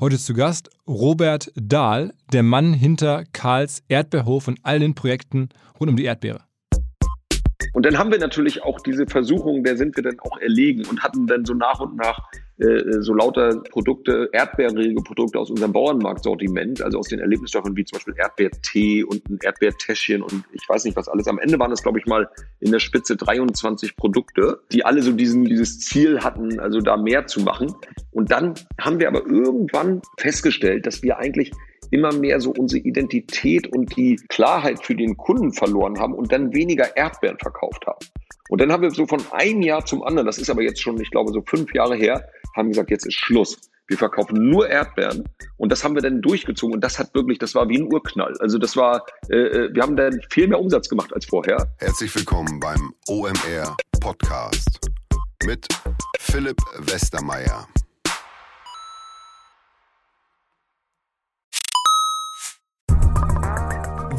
Heute zu Gast Robert Dahl, der Mann hinter Karls Erdbeerhof und all den Projekten rund um die Erdbeere. Und dann haben wir natürlich auch diese Versuchung, der sind wir dann auch erlegen und hatten dann so nach und nach äh, so lauter Produkte, erdbeerige Produkte aus unserem Bauernmarktsortiment, also aus den Erlebnisstoffen wie zum Beispiel Erdbeertee und ein Erdbeertäschchen und ich weiß nicht was alles. Am Ende waren es, glaube ich, mal in der Spitze 23 Produkte, die alle so diesen, dieses Ziel hatten, also da mehr zu machen. Und dann haben wir aber irgendwann festgestellt, dass wir eigentlich immer mehr so unsere Identität und die Klarheit für den Kunden verloren haben und dann weniger Erdbeeren verkauft haben. Und dann haben wir so von einem Jahr zum anderen, das ist aber jetzt schon, ich glaube, so fünf Jahre her, haben gesagt, jetzt ist Schluss. Wir verkaufen nur Erdbeeren und das haben wir dann durchgezogen und das hat wirklich, das war wie ein Urknall. Also das war, äh, äh wir haben dann viel mehr Umsatz gemacht als vorher. Herzlich willkommen beim OMR Podcast mit Philipp Westermeier.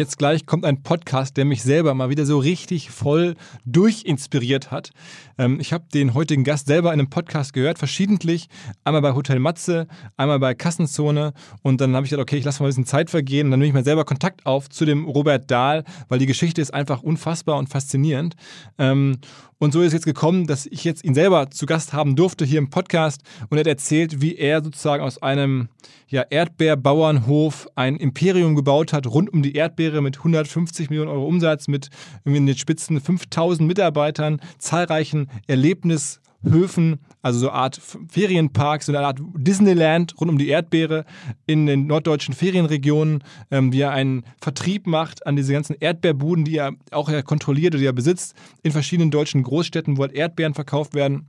Jetzt gleich kommt ein Podcast, der mich selber mal wieder so richtig voll durchinspiriert hat. Ähm, ich habe den heutigen Gast selber in einem Podcast gehört, verschiedentlich. Einmal bei Hotel Matze, einmal bei Kassenzone. Und dann habe ich gedacht, okay, ich lasse mal ein bisschen Zeit vergehen. Und dann nehme ich mal selber Kontakt auf zu dem Robert Dahl, weil die Geschichte ist einfach unfassbar und faszinierend. Ähm, und so ist es jetzt gekommen, dass ich jetzt ihn selber zu Gast haben durfte hier im Podcast und er hat erzählt, wie er sozusagen aus einem ja, Erdbeerbauernhof ein Imperium gebaut hat, rund um die Erdbeere mit 150 Millionen Euro Umsatz, mit in den Spitzen 5000 Mitarbeitern, zahlreichen Erlebnishöfen, also so eine Art Ferienpark, so eine Art Disneyland rund um die Erdbeere in den norddeutschen Ferienregionen, ähm, wie er einen Vertrieb macht an diese ganzen Erdbeerbuden, die er auch kontrolliert oder die er besitzt, in verschiedenen deutschen Großstädten, wo halt Erdbeeren verkauft werden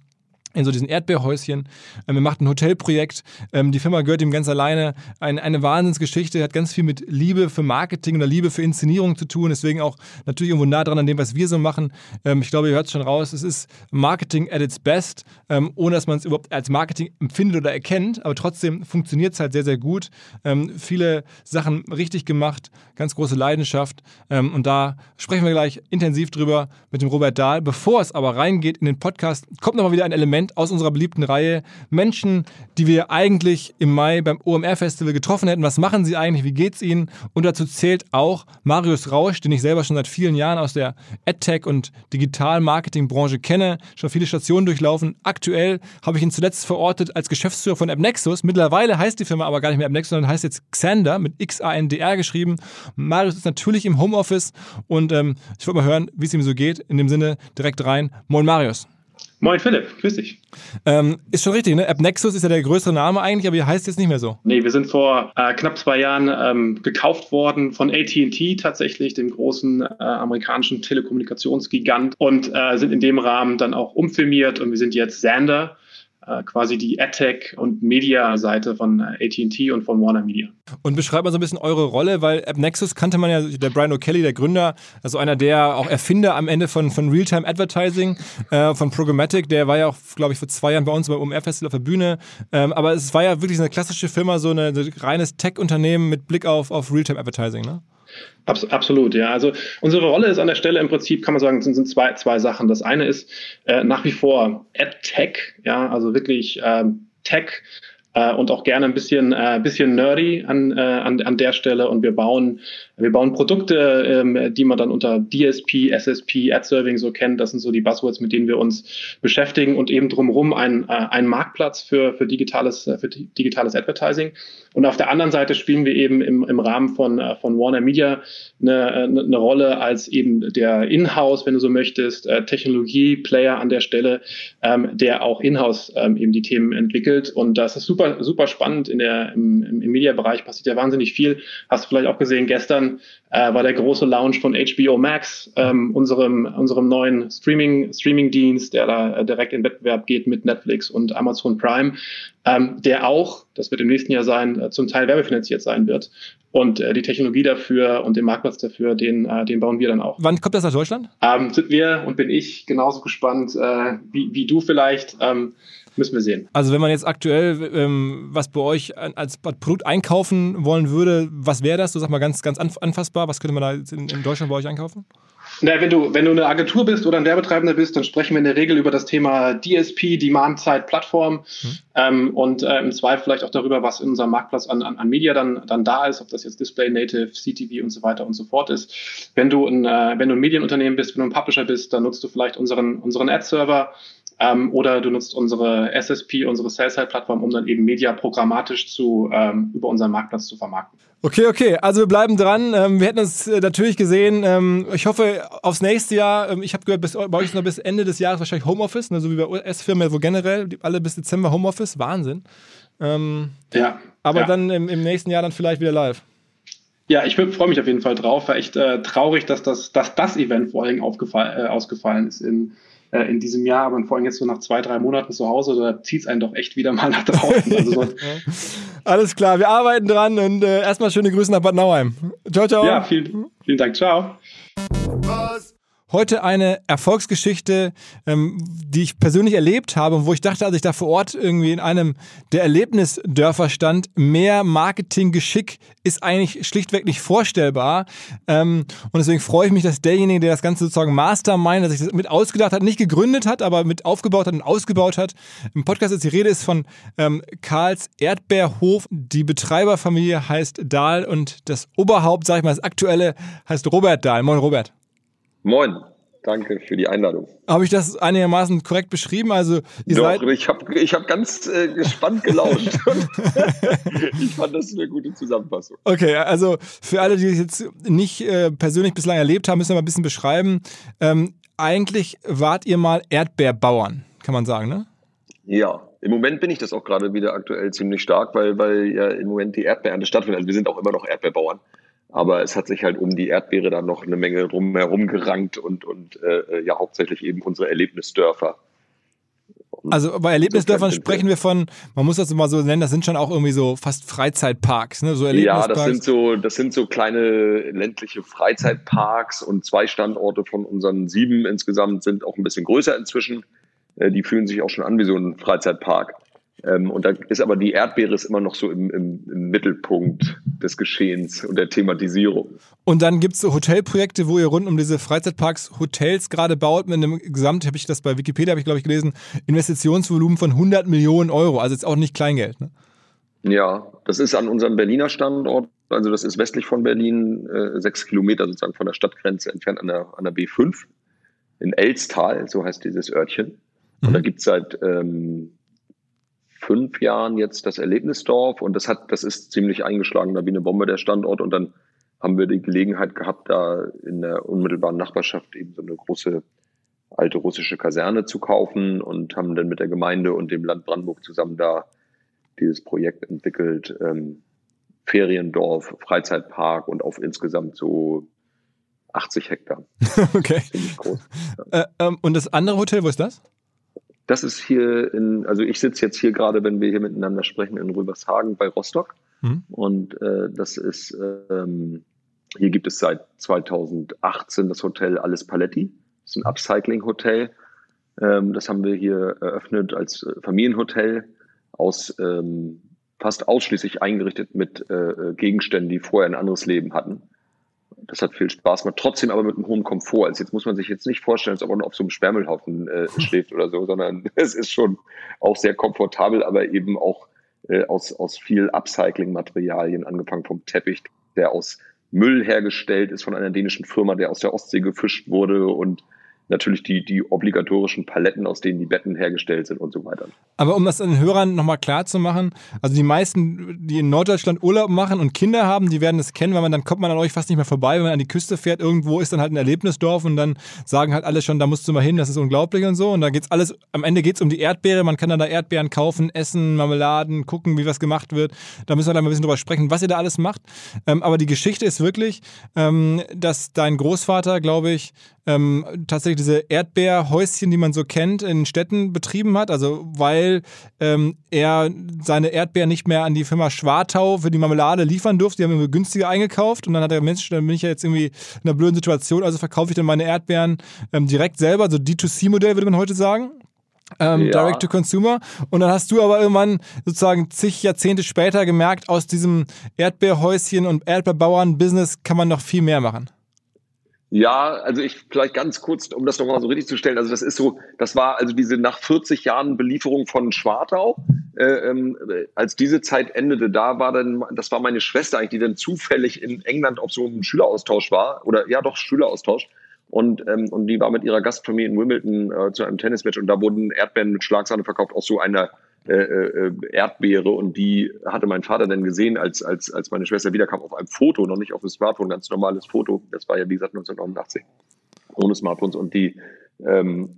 in so diesen Erdbeerhäuschen. Ähm, er macht ein Hotelprojekt. Ähm, die Firma gehört ihm ganz alleine. Ein, eine Wahnsinnsgeschichte, hat ganz viel mit Liebe für Marketing oder Liebe für Inszenierung zu tun. Deswegen auch natürlich irgendwo nah dran an dem, was wir so machen. Ähm, ich glaube, ihr hört es schon raus. Es ist Marketing at its best, ähm, ohne dass man es überhaupt als Marketing empfindet oder erkennt. Aber trotzdem funktioniert es halt sehr, sehr gut. Ähm, viele Sachen richtig gemacht, ganz große Leidenschaft. Ähm, und da sprechen wir gleich intensiv drüber mit dem Robert Dahl. Bevor es aber reingeht in den Podcast, kommt nochmal wieder ein Element Segment aus unserer beliebten Reihe. Menschen, die wir eigentlich im Mai beim OMR-Festival getroffen hätten. Was machen sie eigentlich? Wie geht's ihnen? Und dazu zählt auch Marius Rausch, den ich selber schon seit vielen Jahren aus der AdTech- und Digital-Marketing-Branche kenne, schon viele Stationen durchlaufen. Aktuell habe ich ihn zuletzt verortet als Geschäftsführer von AppNexus. Mittlerweile heißt die Firma aber gar nicht mehr AppNexus, sondern heißt jetzt Xander mit X-A-N-D-R geschrieben. Marius ist natürlich im Homeoffice und ähm, ich wollte mal hören, wie es ihm so geht. In dem Sinne direkt rein. Moin Marius. Moin Philipp, grüß dich. Ähm, ist schon richtig, ne? AppNexus ist ja der größere Name eigentlich, aber ihr heißt jetzt nicht mehr so. Nee, wir sind vor äh, knapp zwei Jahren ähm, gekauft worden von AT&T tatsächlich, dem großen äh, amerikanischen Telekommunikationsgigant und äh, sind in dem Rahmen dann auch umfirmiert und wir sind jetzt Xander. Äh, quasi die AdTech und Media-Seite von äh, AT&T und von Warner Media. Und beschreibt mal so ein bisschen eure Rolle, weil AppNexus kannte man ja, der Brian O'Kelly, der Gründer, also einer der auch Erfinder am Ende von, von Realtime Advertising, äh, von Programmatic, der war ja auch, glaube ich, vor zwei Jahren bei uns beim OMR-Festival auf der Bühne. Ähm, aber es war ja wirklich eine klassische Firma, so, so ein reines Tech-Unternehmen mit Blick auf, auf Realtime Advertising, ne? Abs absolut, ja. Also unsere Rolle ist an der Stelle im Prinzip, kann man sagen, sind, sind zwei, zwei Sachen. Das eine ist äh, nach wie vor AdTech, ja, also wirklich ähm, Tech äh, und auch gerne ein bisschen, äh, bisschen nerdy an, äh, an, an der Stelle. Und wir bauen, wir bauen Produkte, ähm, die man dann unter DSP, SSP, Ad-Serving so kennt. Das sind so die Buzzwords, mit denen wir uns beschäftigen und eben drumherum ein, äh, ein Marktplatz für, für, digitales, äh, für digitales Advertising. Und auf der anderen Seite spielen wir eben im, im Rahmen von, äh, von Warner Media eine, eine, eine Rolle als eben der Inhouse, wenn du so möchtest, äh, Technologie-Player an der Stelle, ähm, der auch Inhouse ähm, eben die Themen entwickelt. Und das ist super, super spannend in der, im, im Media-Bereich passiert ja wahnsinnig viel. Hast du vielleicht auch gesehen, gestern äh, war der große Launch von HBO Max, ähm, unserem, unserem neuen Streaming, Streaming-Dienst, der da äh, direkt in Wettbewerb geht mit Netflix und Amazon Prime ähm, der auch, das wird im nächsten Jahr sein, äh, zum Teil werbefinanziert sein wird. Und äh, die Technologie dafür und den Marktplatz dafür, den, äh, den bauen wir dann auch. Wann kommt das nach Deutschland? Ähm, sind wir und bin ich genauso gespannt äh, wie, wie du vielleicht. Ähm, müssen wir sehen. Also wenn man jetzt aktuell ähm, was bei euch als Produkt einkaufen wollen würde, was wäre das? Du sag mal ganz, ganz anfassbar. Was könnte man da in, in Deutschland bei euch einkaufen? Na, wenn du, wenn du eine Agentur bist oder ein Werbetreibender bist, dann sprechen wir in der Regel über das Thema DSP, Demand-Side Plattform mhm. ähm, und äh, im Zweifel vielleicht auch darüber, was in unserem Marktplatz an, an, an Media dann, dann da ist, ob das jetzt Display, Native, CTV und so weiter und so fort ist. Wenn du ein, äh, wenn du ein Medienunternehmen bist, wenn du ein Publisher bist, dann nutzt du vielleicht unseren, unseren Ad-Server ähm, oder du nutzt unsere SSP, unsere Sell-Side-Plattform, um dann eben Media programmatisch zu, ähm, über unseren Marktplatz zu vermarkten. Okay, okay. Also wir bleiben dran. Ähm, wir hätten uns äh, natürlich gesehen. Ähm, ich hoffe aufs nächste Jahr. Ähm, ich habe gehört, bis, bei euch ist noch bis Ende des Jahres wahrscheinlich Homeoffice, ne, so wie bei US-Firmen, wo generell alle bis Dezember Homeoffice. Wahnsinn. Ähm, ja. Aber ja. dann im, im, nächsten Jahr dann vielleicht wieder live. Ja, ich freue mich auf jeden Fall drauf. War echt äh, traurig, dass das, dass das Event vor allem äh, ausgefallen ist in äh, in diesem Jahr, aber vor allem jetzt so nach zwei, drei Monaten zu Hause, da zieht es einen doch echt wieder mal nach draußen. Also so. Alles klar, wir arbeiten dran und äh, erstmal schöne Grüße nach Bad Nauheim. Ciao, ciao. Ja, vielen, vielen Dank. Ciao. Heute eine Erfolgsgeschichte, ähm, die ich persönlich erlebt habe und wo ich dachte, als ich da vor Ort irgendwie in einem der Erlebnisdörfer stand, mehr Marketinggeschick ist eigentlich schlichtweg nicht vorstellbar. Ähm, und deswegen freue ich mich, dass derjenige, der das Ganze sozusagen Mastermind, der sich das mit ausgedacht hat, nicht gegründet hat, aber mit aufgebaut hat und ausgebaut hat. Im Podcast ist die Rede ist von ähm, Karls Erdbeerhof. Die Betreiberfamilie heißt Dahl und das Oberhaupt, sag ich mal, das aktuelle heißt Robert Dahl. Moin Robert. Moin, danke für die Einladung. Habe ich das einigermaßen korrekt beschrieben? Also ihr Doch, seid ich habe ich hab ganz äh, gespannt gelauscht. ich fand das eine gute Zusammenfassung. Okay, also für alle, die es jetzt nicht äh, persönlich bislang erlebt haben, müssen wir mal ein bisschen beschreiben. Ähm, eigentlich wart ihr mal Erdbeerbauern, kann man sagen, ne? Ja, im Moment bin ich das auch gerade wieder aktuell ziemlich stark, weil, weil ja im Moment die Erdbeerernte stattfindet. Also wir sind auch immer noch Erdbeerbauern. Aber es hat sich halt um die Erdbeere dann noch eine Menge drumherum gerankt und, und äh, ja hauptsächlich eben unsere Erlebnisdörfer. Also bei Erlebnisdörfern sprechen wir von, man muss das mal so nennen, das sind schon auch irgendwie so fast Freizeitparks, ne? So ja, das sind so, das sind so kleine ländliche Freizeitparks und zwei Standorte von unseren sieben insgesamt sind auch ein bisschen größer inzwischen. Äh, die fühlen sich auch schon an wie so ein Freizeitpark. Ähm, und da ist aber die Erdbeere ist immer noch so im, im, im Mittelpunkt des Geschehens und der Thematisierung. Und dann gibt es so Hotelprojekte, wo ihr rund um diese Freizeitparks Hotels gerade baut, mit einem Gesamt, habe ich das bei Wikipedia, habe ich glaube ich gelesen, Investitionsvolumen von 100 Millionen Euro. Also jetzt auch nicht Kleingeld. Ne? Ja, das ist an unserem Berliner Standort, also das ist westlich von Berlin, äh, sechs Kilometer sozusagen von der Stadtgrenze entfernt an der, an der B5 in Elstal, so heißt dieses Örtchen. Und mhm. da gibt es seit ähm, fünf Jahren jetzt das Erlebnisdorf und das hat, das ist ziemlich eingeschlagen, da wie eine Bombe der Standort und dann haben wir die Gelegenheit gehabt, da in der unmittelbaren Nachbarschaft eben so eine große alte russische Kaserne zu kaufen und haben dann mit der Gemeinde und dem Land Brandenburg zusammen da dieses Projekt entwickelt. Ähm, Feriendorf, Freizeitpark und auf insgesamt so 80 Hektar. okay. Ziemlich groß. Ja. Äh, ähm, und das andere Hotel, wo ist das? Das ist hier in, also ich sitze jetzt hier gerade, wenn wir hier miteinander sprechen, in Rübershagen bei Rostock. Mhm. Und äh, das ist, ähm, hier gibt es seit 2018 das Hotel Alles Paletti. Das ist ein Upcycling-Hotel. Ähm, das haben wir hier eröffnet als äh, Familienhotel aus ähm, fast ausschließlich eingerichtet mit äh, äh, Gegenständen, die vorher ein anderes Leben hatten. Das hat viel Spaß gemacht, trotzdem aber mit einem hohen Komfort. Also jetzt muss man sich jetzt nicht vorstellen, als ob man auf so einem Sperrmüllhaufen äh, schläft oder so, sondern es ist schon auch sehr komfortabel, aber eben auch äh, aus, aus viel Upcycling-Materialien, angefangen vom Teppich, der aus Müll hergestellt ist von einer dänischen Firma, der aus der Ostsee gefischt wurde und natürlich die, die obligatorischen Paletten, aus denen die Betten hergestellt sind und so weiter. Aber um das den Hörern nochmal klar zu machen, also die meisten, die in Norddeutschland Urlaub machen und Kinder haben, die werden das kennen, weil man dann kommt man an euch fast nicht mehr vorbei, wenn man an die Küste fährt, irgendwo ist dann halt ein Erlebnisdorf und dann sagen halt alle schon, da musst du mal hin, das ist unglaublich und so. Und da geht's alles, am Ende geht es um die Erdbeere, man kann dann da Erdbeeren kaufen, essen, Marmeladen, gucken, wie was gemacht wird. Da müssen wir dann mal ein bisschen drüber sprechen, was ihr da alles macht. Ähm, aber die Geschichte ist wirklich, ähm, dass dein Großvater, glaube ich, ähm, tatsächlich diese Erdbeerhäuschen, die man so kennt, in Städten betrieben hat. Also weil ähm, er seine Erdbeeren nicht mehr an die Firma Schwartau für die Marmelade liefern durfte. Die haben irgendwie günstiger eingekauft und dann hat er Mensch, dann bin ich ja jetzt irgendwie in einer blöden Situation, also verkaufe ich dann meine Erdbeeren ähm, direkt selber, so D2C-Modell würde man heute sagen. Ähm, ja. Direct to Consumer. Und dann hast du aber irgendwann sozusagen zig Jahrzehnte später gemerkt, aus diesem Erdbeerhäuschen und Erdbeerbauern-Business kann man noch viel mehr machen. Ja, also ich vielleicht ganz kurz, um das nochmal so richtig zu stellen. Also das ist so, das war also diese nach 40 Jahren Belieferung von Schwartau. Äh, ähm, als diese Zeit endete, da war dann, das war meine Schwester eigentlich, die dann zufällig in England auf so einem Schüleraustausch war oder ja doch Schüleraustausch und ähm, und die war mit ihrer Gastfamilie in Wimbledon äh, zu einem Tennismatch und da wurden Erdbeeren mit Schlagsahne verkauft aus so einer äh, äh, Erdbeere und die hatte mein Vater dann gesehen, als, als, als meine Schwester wiederkam, auf einem Foto, noch nicht auf dem Smartphone, ganz normales Foto. Das war ja, wie gesagt, 1989, ohne Smartphones und die, ähm,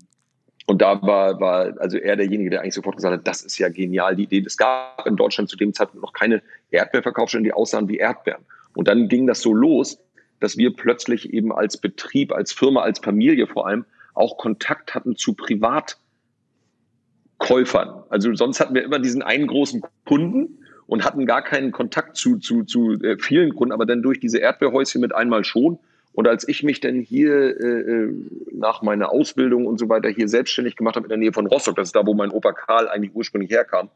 und da war, war also er derjenige, der eigentlich sofort gesagt hat, das ist ja genial, die Idee. Es gab in Deutschland zu dem Zeitpunkt noch keine Erdbeerverkaufsstellen, die aussahen wie Erdbeeren. Und dann ging das so los, dass wir plötzlich eben als Betrieb, als Firma, als Familie vor allem auch Kontakt hatten zu Privat Käufern. Also sonst hatten wir immer diesen einen großen Kunden und hatten gar keinen Kontakt zu, zu, zu äh, vielen Kunden, aber dann durch diese Erdbeerhäuschen mit einmal schon. Und als ich mich dann hier äh, äh, nach meiner Ausbildung und so weiter hier selbstständig gemacht habe in der Nähe von Rostock, das ist da, wo mein Opa Karl eigentlich ursprünglich herkam,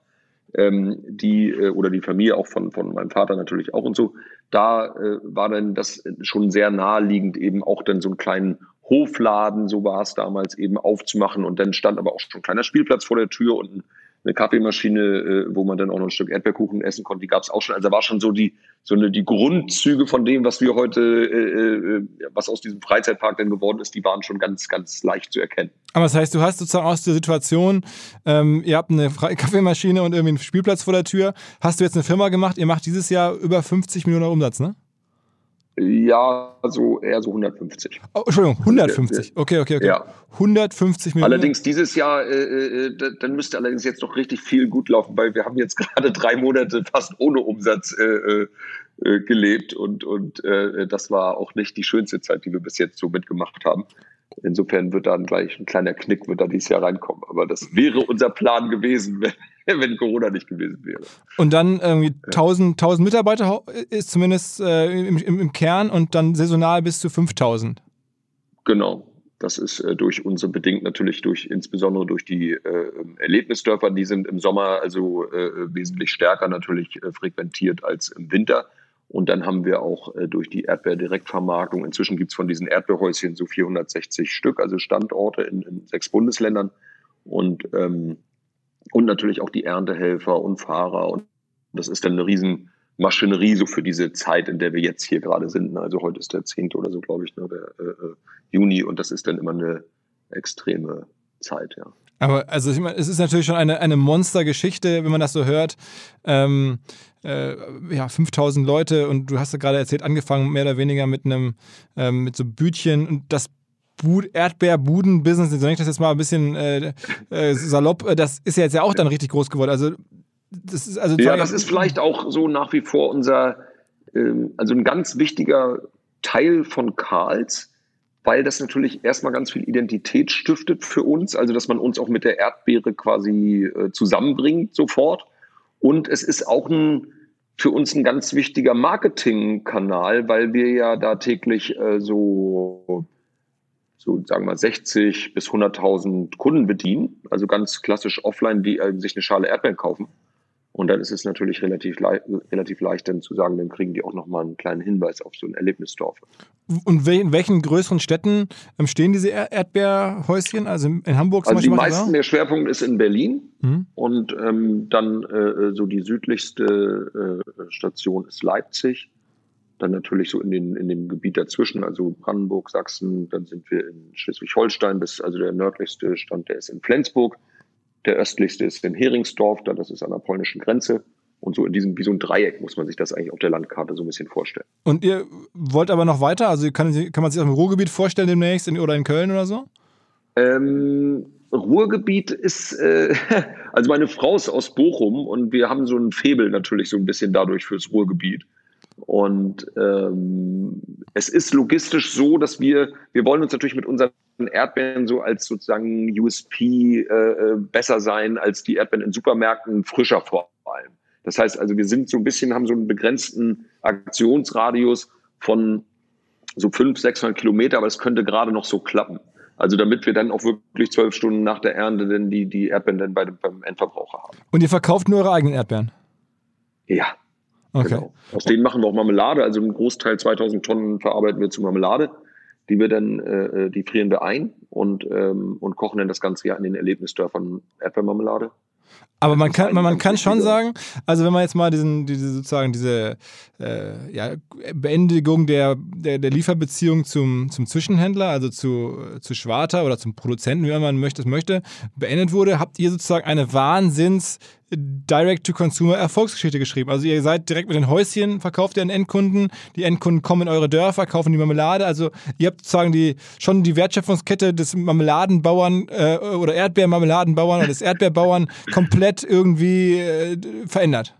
ähm, die äh, oder die Familie auch von, von meinem Vater natürlich auch und so, da äh, war dann das schon sehr naheliegend, eben auch dann so einen kleinen Hofladen, so war es damals, eben aufzumachen. Und dann stand aber auch schon ein kleiner Spielplatz vor der Tür und eine Kaffeemaschine, äh, wo man dann auch noch ein Stück Erdbeerkuchen essen konnte, die gab es auch schon. Also da war schon so die so eine die Grundzüge von dem, was wir heute, äh, äh, was aus diesem Freizeitpark denn geworden ist, die waren schon ganz ganz leicht zu erkennen. Aber das heißt, du hast sozusagen aus der Situation, ähm, ihr habt eine Kaffeemaschine und irgendwie einen Spielplatz vor der Tür, hast du jetzt eine Firma gemacht, ihr macht dieses Jahr über 50 Millionen Umsatz, ne? Ja, so eher so 150. Oh, Entschuldigung, 150. Okay, okay, okay. Ja. 150 Millionen. Allerdings dieses Jahr, äh, äh, dann müsste allerdings jetzt noch richtig viel gut laufen, weil wir haben jetzt gerade drei Monate fast ohne Umsatz äh, äh, äh, gelebt und, und äh, das war auch nicht die schönste Zeit, die wir bis jetzt so mitgemacht haben. Insofern wird dann gleich ein kleiner Knick wird da dieses Jahr reinkommen. Aber das wäre unser Plan gewesen, wenn, wenn Corona nicht gewesen wäre. Und dann irgendwie 1000, 1000 Mitarbeiter ist zumindest äh, im, im, Kern und dann saisonal bis zu 5000. Genau. Das ist äh, durch unsere bedingt natürlich durch insbesondere durch die äh, Erlebnisdörfer, die sind im Sommer also äh, wesentlich stärker natürlich äh, frequentiert als im Winter. Und dann haben wir auch äh, durch die Erdbeerdirektvermarktung, inzwischen gibt es von diesen Erdbeerhäuschen so 460 Stück, also Standorte in, in sechs Bundesländern. Und, ähm, und natürlich auch die Erntehelfer und Fahrer. Und das ist dann eine Riesenmaschinerie so für diese Zeit, in der wir jetzt hier gerade sind. Also heute ist der 10. oder so, glaube ich, ne, der äh, äh, Juni. Und das ist dann immer eine extreme Zeit, ja. Aber also ich meine, es ist natürlich schon eine, eine Monstergeschichte, wenn man das so hört. Ähm, äh, ja, 5000 Leute und du hast ja gerade erzählt, angefangen mehr oder weniger mit einem, ähm, mit so Bütchen und das Erdbeerbuden-Business, so nenne ich das jetzt mal ein bisschen äh, äh, salopp, äh, das ist ja jetzt ja auch dann richtig groß geworden. Also das ist also ja, das ist vielleicht auch so nach wie vor unser, ähm, also ein ganz wichtiger Teil von Karls weil das natürlich erstmal ganz viel Identität stiftet für uns, also dass man uns auch mit der Erdbeere quasi äh, zusammenbringt sofort. Und es ist auch ein, für uns ein ganz wichtiger Marketingkanal, weil wir ja da täglich äh, so, so sagen wir 60 bis 100.000 Kunden bedienen, also ganz klassisch offline, die äh, sich eine Schale Erdbeeren kaufen. Und dann ist es natürlich relativ, le relativ leicht, dann zu sagen, dann kriegen die auch nochmal einen kleinen Hinweis auf so ein Erlebnisdorf. Und in welchen größeren Städten ähm, stehen diese Erdbeerhäuschen? Also in Hamburg zum also Beispiel? Die meisten, der Schwerpunkt ist in Berlin mhm. und ähm, dann äh, so die südlichste äh, Station ist Leipzig. Dann natürlich so in, den, in dem Gebiet dazwischen, also Brandenburg, Sachsen, dann sind wir in Schleswig-Holstein, also der nördlichste Stand, der ist in Flensburg. Der östlichste ist in Heringsdorf, da das ist an der polnischen Grenze. Und so in diesem, wie so ein Dreieck muss man sich das eigentlich auf der Landkarte so ein bisschen vorstellen. Und ihr wollt aber noch weiter? Also kann, kann man sich das im Ruhrgebiet vorstellen demnächst in, oder in Köln oder so? Ähm, Ruhrgebiet ist, äh, also meine Frau ist aus Bochum und wir haben so ein Febel natürlich so ein bisschen dadurch fürs Ruhrgebiet. Und ähm, es ist logistisch so, dass wir, wir wollen uns natürlich mit unseren Erdbeeren so als sozusagen USP äh, äh, besser sein als die Erdbeeren in Supermärkten, frischer vor allem. Das heißt also, wir sind so ein bisschen, haben so einen begrenzten Aktionsradius von so 500, 600 Kilometer, aber es könnte gerade noch so klappen. Also damit wir dann auch wirklich zwölf Stunden nach der Ernte dann die, die Erdbeeren dann bei, beim Endverbraucher haben. Und ihr verkauft nur eure eigenen Erdbeeren? Ja. Okay. Genau. Aus denen machen wir auch Marmelade. Also einen Großteil 2000 Tonnen verarbeiten wir zu Marmelade die wir dann, äh, äh, die frieren wir ein und, ähm, und kochen dann das ganze Jahr in den Erlebnisdörfern Erdbeermarmelade. Aber man kann, man, man kann schon sagen, also wenn man jetzt mal diesen, diese sozusagen diese äh, ja, Beendigung der, der, der Lieferbeziehung zum, zum Zwischenhändler, also zu, zu Schwarter oder zum Produzenten, wie man möchte, möchte, beendet wurde, habt ihr sozusagen eine Wahnsinns Direct-to-Consumer-Erfolgsgeschichte geschrieben. Also ihr seid direkt mit den Häuschen, verkauft ihr an Endkunden, die Endkunden kommen in eure Dörfer, kaufen die Marmelade. Also ihr habt sozusagen die, schon die Wertschöpfungskette des Marmeladenbauern äh, oder Erdbeermarmeladenbauern oder des Erdbeerbauern komplett irgendwie äh, verändert.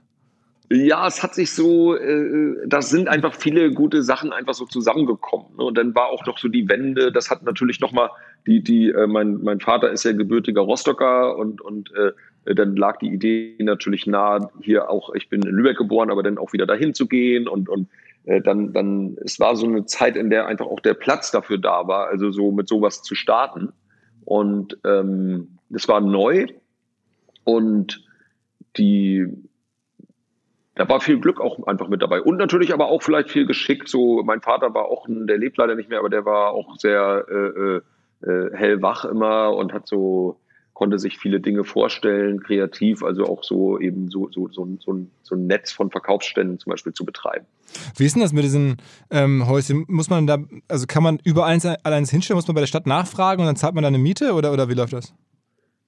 Ja, es hat sich so, äh, das sind einfach viele gute Sachen einfach so zusammengekommen. Ne? Und dann war auch noch so die Wende, das hat natürlich nochmal, die, die, äh, mein, mein Vater ist ja gebürtiger Rostocker und, und äh, dann lag die Idee natürlich nahe, hier auch, ich bin in Lübeck geboren, aber dann auch wieder dahin zu gehen und, und äh, dann, dann, es war so eine Zeit, in der einfach auch der Platz dafür da war, also so mit sowas zu starten. Und ähm, das war neu und die, da war viel Glück auch einfach mit dabei. Und natürlich aber auch vielleicht viel Geschick. So, mein Vater war auch, ein, der lebt leider nicht mehr, aber der war auch sehr äh, äh, äh hellwach immer und hat so konnte sich viele Dinge vorstellen, kreativ, also auch so eben so, so, so, so, so ein Netz von Verkaufsständen zum Beispiel zu betreiben. Wie ist denn das mit diesen ähm, Häuschen? Muss man da, also kann man überall eins, eins hinstellen, muss man bei der Stadt nachfragen und dann zahlt man da eine Miete oder, oder wie läuft das?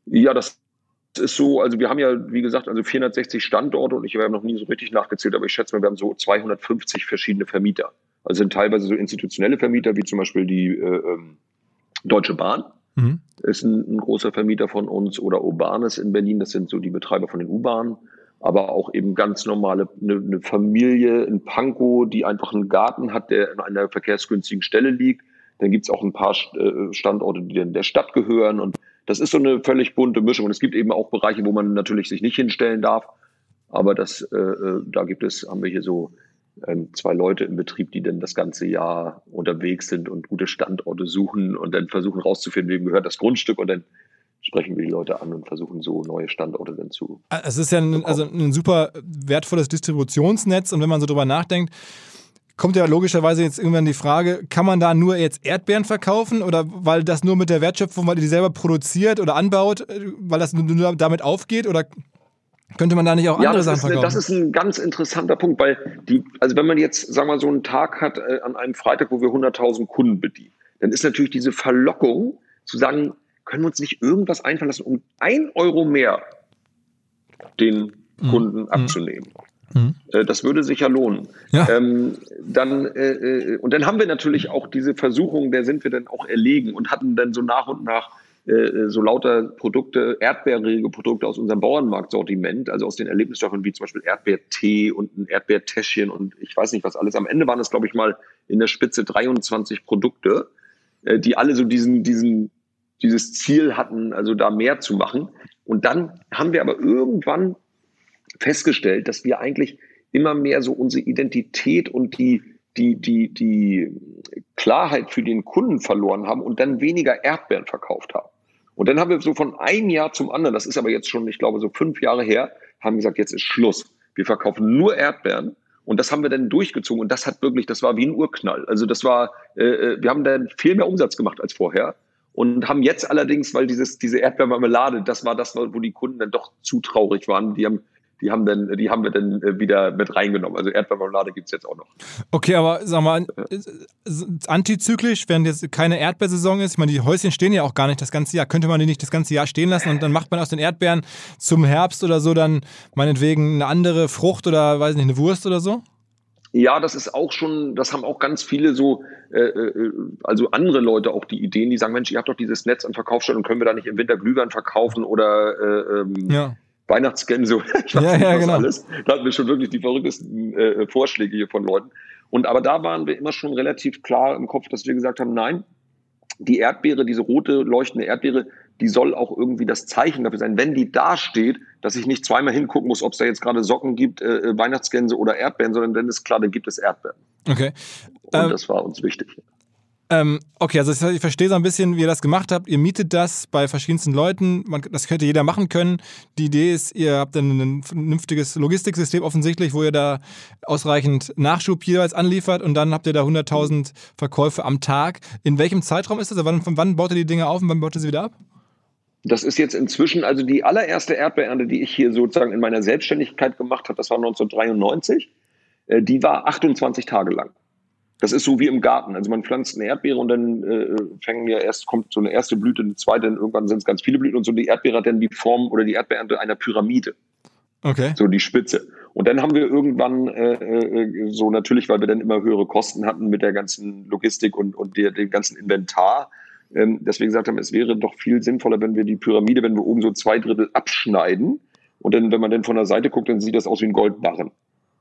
Ja, das ist so, also wir haben ja, wie gesagt, also 460 Standorte und ich habe noch nie so richtig nachgezählt, aber ich schätze mal, wir haben so 250 verschiedene Vermieter. Also sind teilweise so institutionelle Vermieter, wie zum Beispiel die äh, ähm, Deutsche Bahn Mhm. Ist ein, ein, großer Vermieter von uns oder Urbanes in Berlin, das sind so die Betreiber von den U-Bahnen. Aber auch eben ganz normale, eine, eine Familie in Pankow, die einfach einen Garten hat, der an einer verkehrsgünstigen Stelle liegt. Dann gibt's auch ein paar äh, Standorte, die dann der Stadt gehören. Und das ist so eine völlig bunte Mischung. Und es gibt eben auch Bereiche, wo man natürlich sich nicht hinstellen darf. Aber das, äh, äh da gibt es, haben wir hier so ähm, zwei Leute im Betrieb, die dann das ganze Jahr unterwegs sind und gute Standorte suchen und dann versuchen rauszufinden, wem gehört das Grundstück und dann sprechen wir die Leute an und versuchen so neue Standorte dann zu. Es ist ja ein, also ein super wertvolles Distributionsnetz und wenn man so drüber nachdenkt, kommt ja logischerweise jetzt irgendwann die Frage, kann man da nur jetzt Erdbeeren verkaufen oder weil das nur mit der Wertschöpfung, weil ihr die selber produziert oder anbaut, weil das nur damit aufgeht oder könnte man da nicht auch andere ja, Sachen verkaufen? Das ist ein ganz interessanter Punkt, weil die, also wenn man jetzt, sagen wir mal, so einen Tag hat äh, an einem Freitag, wo wir 100.000 Kunden bedienen, dann ist natürlich diese Verlockung zu sagen, können wir uns nicht irgendwas einfallen lassen, um ein Euro mehr den mhm. Kunden mhm. abzunehmen. Mhm. Äh, das würde sich ja lohnen. Ja. Ähm, dann, äh, äh, und dann haben wir natürlich auch diese Versuchung, der sind wir dann auch erlegen und hatten dann so nach und nach äh, so lauter Produkte, erdbeerige Produkte aus unserem Bauernmarktsortiment, also aus den Erlebnisstoffen wie zum Beispiel Erdbeertee und ein Erdbeertäschchen und ich weiß nicht was alles. Am Ende waren es, glaube ich, mal in der Spitze 23 Produkte, äh, die alle so diesen, diesen, dieses Ziel hatten, also da mehr zu machen. Und dann haben wir aber irgendwann festgestellt, dass wir eigentlich immer mehr so unsere Identität und die, die, die, die Klarheit für den Kunden verloren haben und dann weniger Erdbeeren verkauft haben. Und dann haben wir so von einem Jahr zum anderen, das ist aber jetzt schon, ich glaube, so fünf Jahre her, haben gesagt, jetzt ist Schluss. Wir verkaufen nur Erdbeeren. Und das haben wir dann durchgezogen. Und das hat wirklich, das war wie ein Urknall. Also das war, äh, äh wir haben dann viel mehr Umsatz gemacht als vorher. Und haben jetzt allerdings, weil dieses, diese Erdbeermarmelade, das war das, wo die Kunden dann doch zu traurig waren. Die haben die haben, dann, die haben wir dann äh, wieder mit reingenommen. Also Erdbeermarmelade gibt es jetzt auch noch. Okay, aber sag mal, antizyklisch, wenn jetzt keine Erdbeersaison ist, ich meine, die Häuschen stehen ja auch gar nicht das ganze Jahr, könnte man die nicht das ganze Jahr stehen lassen und dann macht man aus den Erdbeeren zum Herbst oder so dann meinetwegen eine andere Frucht oder weiß nicht, eine Wurst oder so? Ja, das ist auch schon, das haben auch ganz viele so, äh, äh also andere Leute auch die Ideen, die sagen, Mensch, ihr habt doch dieses Netz an Verkaufsstellen und können wir da nicht im Winter Glühwein verkaufen oder äh, ähm, ja. Weihnachtsgänse ich weiß ja, nicht, ja, genau. alles. Da hatten wir schon wirklich die verrücktesten äh, Vorschläge hier von Leuten. Und aber da waren wir immer schon relativ klar im Kopf, dass wir gesagt haben, nein, die Erdbeere, diese rote leuchtende Erdbeere, die soll auch irgendwie das Zeichen dafür sein, wenn die da steht, dass ich nicht zweimal hingucken muss, ob es da jetzt gerade Socken gibt, äh, äh, Weihnachtsgänse oder Erdbeeren, sondern dann ist klar, da gibt es Erdbeeren. Okay. Und ähm, das war uns wichtig. Ähm, okay, also ich verstehe so ein bisschen, wie ihr das gemacht habt. Ihr mietet das bei verschiedensten Leuten. Man, das könnte jeder machen können. Die Idee ist, ihr habt dann ein vernünftiges Logistiksystem offensichtlich, wo ihr da ausreichend Nachschub jeweils anliefert und dann habt ihr da 100.000 Verkäufe am Tag. In welchem Zeitraum ist das? Wann, wann baut ihr die Dinge auf und wann baut ihr sie wieder ab? Das ist jetzt inzwischen, also die allererste Erdbeerernte, die ich hier sozusagen in meiner Selbstständigkeit gemacht habe, das war 1993. Äh, die war 28 Tage lang. Das ist so wie im Garten. Also man pflanzt eine Erdbeere und dann äh, fängen ja erst, kommt so eine erste Blüte, eine zweite, und irgendwann sind es ganz viele Blüten und so die Erdbeere hat dann die Form oder die Erdbeerernte einer Pyramide. Okay. So die Spitze. Und dann haben wir irgendwann äh, äh, so natürlich, weil wir dann immer höhere Kosten hatten mit der ganzen Logistik und, und der, dem ganzen Inventar, ähm, dass wir gesagt haben, es wäre doch viel sinnvoller, wenn wir die Pyramide, wenn wir oben so zwei Drittel abschneiden und dann, wenn man dann von der Seite guckt, dann sieht das aus wie ein Goldbarren.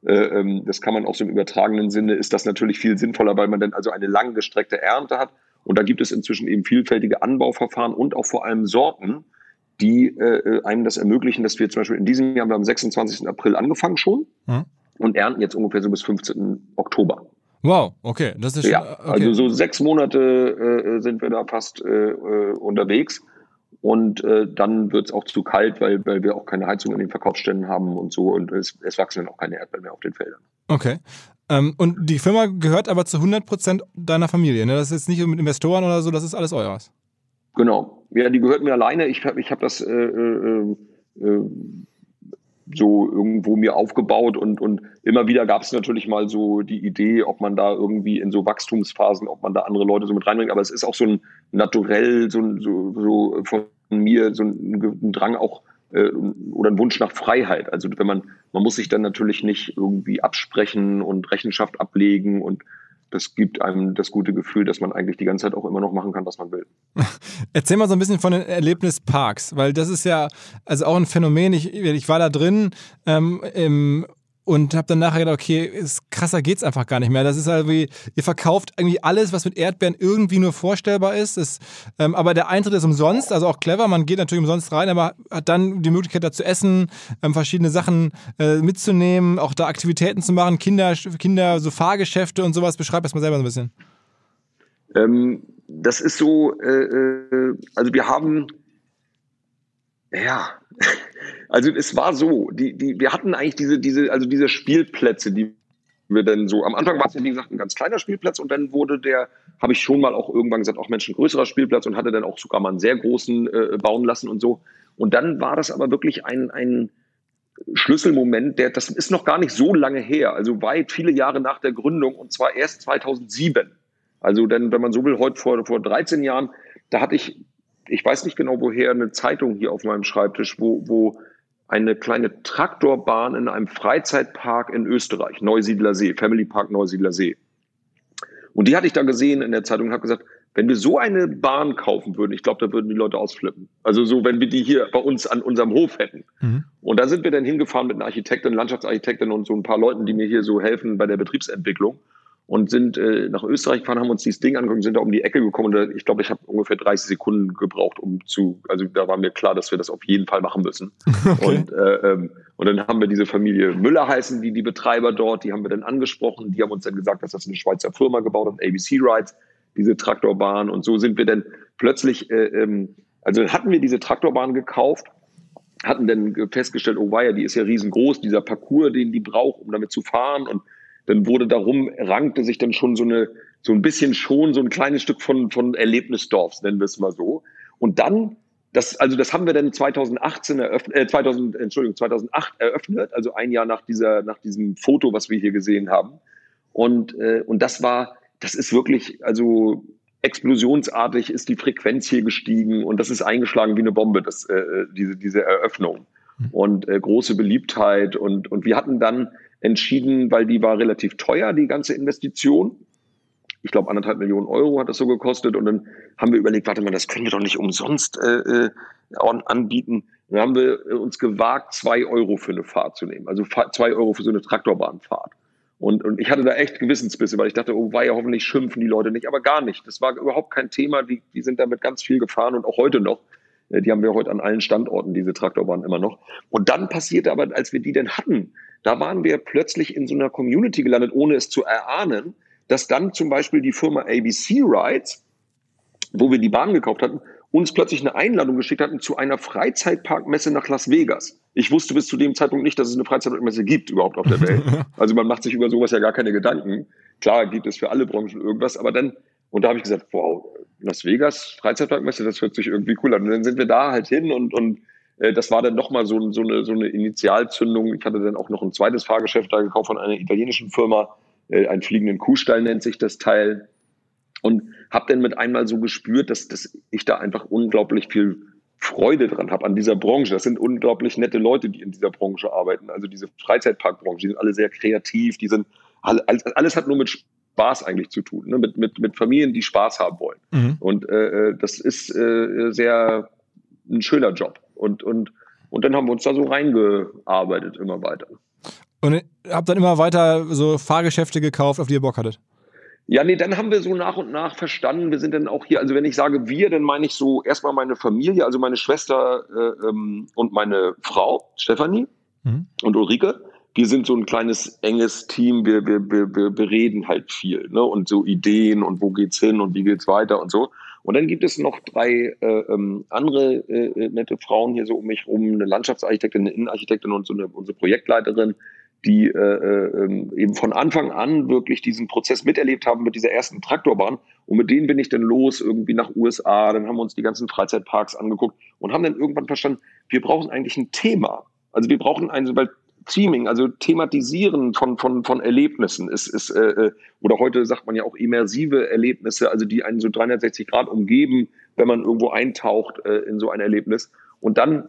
Äh, ähm, das kann man auch so im übertragenen Sinne, ist das natürlich viel sinnvoller, weil man dann also eine langgestreckte Ernte hat. Und da gibt es inzwischen eben vielfältige Anbauverfahren und auch vor allem Sorten, die äh, einem das ermöglichen, dass wir zum Beispiel in diesem Jahr, wir haben am 26. April angefangen schon hm. und ernten jetzt ungefähr so bis 15. Oktober. Wow, okay, das ist schon, ja, okay. also so sechs Monate äh, sind wir da fast äh, äh unterwegs und äh, dann wird es auch zu kalt, weil, weil wir auch keine Heizung in den Verkaufsständen haben und so. Und es, es wachsen dann auch keine Erdbeeren mehr auf den Feldern. Okay. Ähm, und die Firma gehört aber zu 100 Prozent deiner Familie. Ne? Das ist jetzt nicht mit Investoren oder so, das ist alles eures. Genau. Ja, die gehört mir alleine. Ich habe ich hab das äh, äh, äh, so irgendwo mir aufgebaut und, und immer wieder gab es natürlich mal so die Idee, ob man da irgendwie in so Wachstumsphasen, ob man da andere Leute so mit reinbringt. Aber es ist auch so ein naturell, so, so, so von mir so ein, ein Drang auch äh, oder ein Wunsch nach Freiheit. Also wenn man, man muss sich dann natürlich nicht irgendwie absprechen und Rechenschaft ablegen und das gibt einem das gute Gefühl, dass man eigentlich die ganze Zeit auch immer noch machen kann, was man will. Erzähl mal so ein bisschen von den Erlebnisparks, weil das ist ja also auch ein Phänomen. Ich, ich war da drin ähm, im und habe dann nachher gedacht, okay, ist, krasser geht's einfach gar nicht mehr. Das ist halt wie, ihr verkauft irgendwie alles, was mit Erdbeeren irgendwie nur vorstellbar ist. ist ähm, aber der Eintritt ist umsonst, also auch clever. Man geht natürlich umsonst rein, aber hat dann die Möglichkeit, da zu essen, ähm, verschiedene Sachen äh, mitzunehmen, auch da Aktivitäten zu machen, Kinder, Kinder, so Fahrgeschäfte und sowas. Beschreib das mal selber so ein bisschen. Ähm, das ist so, äh, äh also wir haben, ja, also es war so, die, die, wir hatten eigentlich diese, diese, also diese Spielplätze, die wir dann so, am Anfang war es ja wie gesagt ein ganz kleiner Spielplatz und dann wurde der, habe ich schon mal auch irgendwann gesagt, auch Mensch, ein größerer Spielplatz und hatte dann auch sogar mal einen sehr großen äh, bauen lassen und so. Und dann war das aber wirklich ein, ein Schlüsselmoment, der, das ist noch gar nicht so lange her, also weit viele Jahre nach der Gründung und zwar erst 2007. Also denn, wenn man so will, heute vor, vor 13 Jahren, da hatte ich ich weiß nicht genau woher, eine Zeitung hier auf meinem Schreibtisch, wo, wo eine kleine Traktorbahn in einem Freizeitpark in Österreich, Neusiedler See, Family Park Neusiedler See. Und die hatte ich da gesehen in der Zeitung und habe gesagt, wenn wir so eine Bahn kaufen würden, ich glaube, da würden die Leute ausflippen. Also so, wenn wir die hier bei uns an unserem Hof hätten. Mhm. Und da sind wir dann hingefahren mit einer Architektin, Landschaftsarchitektin und so ein paar Leuten, die mir hier so helfen bei der Betriebsentwicklung. Und sind äh, nach Österreich gefahren, haben uns dieses Ding angeguckt, sind da um die Ecke gekommen. Und ich glaube, ich habe ungefähr 30 Sekunden gebraucht, um zu, also da war mir klar, dass wir das auf jeden Fall machen müssen. Okay. Und, äh, ähm, und dann haben wir diese Familie Müller heißen, die die Betreiber dort, die haben wir dann angesprochen. Die haben uns dann gesagt, dass das eine Schweizer Firma gebaut hat, ABC Rides, diese Traktorbahn. Und so sind wir dann plötzlich, äh, ähm, also hatten wir diese Traktorbahn gekauft hatten dann festgestellt, oh weia, die ist ja riesengroß, dieser Parcours, den die braucht, um damit zu fahren und dann wurde darum, rankte sich dann schon so eine, so ein bisschen schon so ein kleines Stück von, von Erlebnisdorfs, nennen wir es mal so. Und dann, das, also das haben wir dann 2018 eröffnet, äh, 2000, Entschuldigung, 2008 eröffnet, also ein Jahr nach dieser, nach diesem Foto, was wir hier gesehen haben. Und, äh, und das war, das ist wirklich, also explosionsartig ist die Frequenz hier gestiegen und das ist eingeschlagen wie eine Bombe, das, äh, diese, diese Eröffnung. Hm. Und äh, große Beliebtheit und, und wir hatten dann entschieden, weil die war relativ teuer, die ganze Investition. Ich glaube, anderthalb Millionen Euro hat das so gekostet. Und dann haben wir überlegt, warte mal, das können wir doch nicht umsonst äh, äh anbieten. Dann haben wir uns gewagt, zwei Euro für eine Fahrt zu nehmen. Also zwei Euro für so eine Traktorbahnfahrt. Und, und ich hatte da echt Gewissensbisse, weil ich dachte, oh, war ja hoffentlich schimpfen die Leute nicht, aber gar nicht. Das war überhaupt kein Thema. Die, die sind damit ganz viel gefahren und auch heute noch. Äh, die haben wir heute an allen Standorten, diese Traktorbahn immer noch. Und dann passierte aber, als wir die denn hatten, da waren wir plötzlich in so einer Community gelandet, ohne es zu erahnen, dass dann zum Beispiel die Firma ABC Rides, wo wir die Bahn gekauft hatten, uns plötzlich eine Einladung geschickt hatten zu einer Freizeitparkmesse nach Las Vegas. Ich wusste bis zu dem Zeitpunkt nicht, dass es eine Freizeitparkmesse gibt überhaupt auf der Welt. Also man macht sich über sowas ja gar keine Gedanken. Klar gibt es für alle Branchen irgendwas, aber dann, und da habe ich gesagt, wow, Las Vegas Freizeitparkmesse, das hört sich irgendwie cool an. Und dann sind wir da halt hin und, und äh, das war dann nochmal so, so, eine, so eine Initialzündung. Ich hatte dann auch noch ein zweites Fahrgeschäft da gekauft von einer italienischen Firma. Äh, einen fliegenden Kuhstall nennt sich das Teil. Und habe dann mit einmal so gespürt, dass, dass ich da einfach unglaublich viel Freude dran habe an dieser Branche. Das sind unglaublich nette Leute, die in dieser Branche arbeiten. Also diese Freizeitparkbranche, die sind alle sehr kreativ, die sind alles, alles hat nur mit Spaß eigentlich zu tun, ne? mit, mit, mit Familien, die Spaß haben wollen. Mhm. Und äh, äh das ist äh, sehr ein schöner Job. Und, und, und dann haben wir uns da so reingearbeitet, immer weiter. Und habt dann immer weiter so Fahrgeschäfte gekauft, auf die ihr Bock hattet? Ja, nee, dann haben wir so nach und nach verstanden, wir sind dann auch hier, also wenn ich sage wir, dann meine ich so erstmal meine Familie, also meine Schwester äh, ähm, und meine Frau, Stefanie mhm. und Ulrike. Wir sind so ein kleines, enges Team, wir, wir, wir, wir, wir reden halt viel, ne? Und so Ideen und wo geht's hin und wie geht's weiter und so. Und dann gibt es noch drei äh, ähm, andere äh, nette Frauen hier so um mich rum, eine Landschaftsarchitektin, eine Innenarchitektin und so eine unsere Projektleiterin, die äh, äh, ähm, eben von Anfang an wirklich diesen Prozess miterlebt haben mit dieser ersten Traktorbahn. Und mit denen bin ich dann los, irgendwie nach USA, dann haben wir uns die ganzen Freizeitparks angeguckt und haben dann irgendwann verstanden, wir brauchen eigentlich ein Thema. Also wir brauchen ein, weil Theming, also Thematisieren von, von, von Erlebnissen ist, ist äh, äh, oder heute sagt man ja auch immersive Erlebnisse, also die einen so 360 Grad umgeben, wenn man irgendwo eintaucht äh, in so ein Erlebnis. Und dann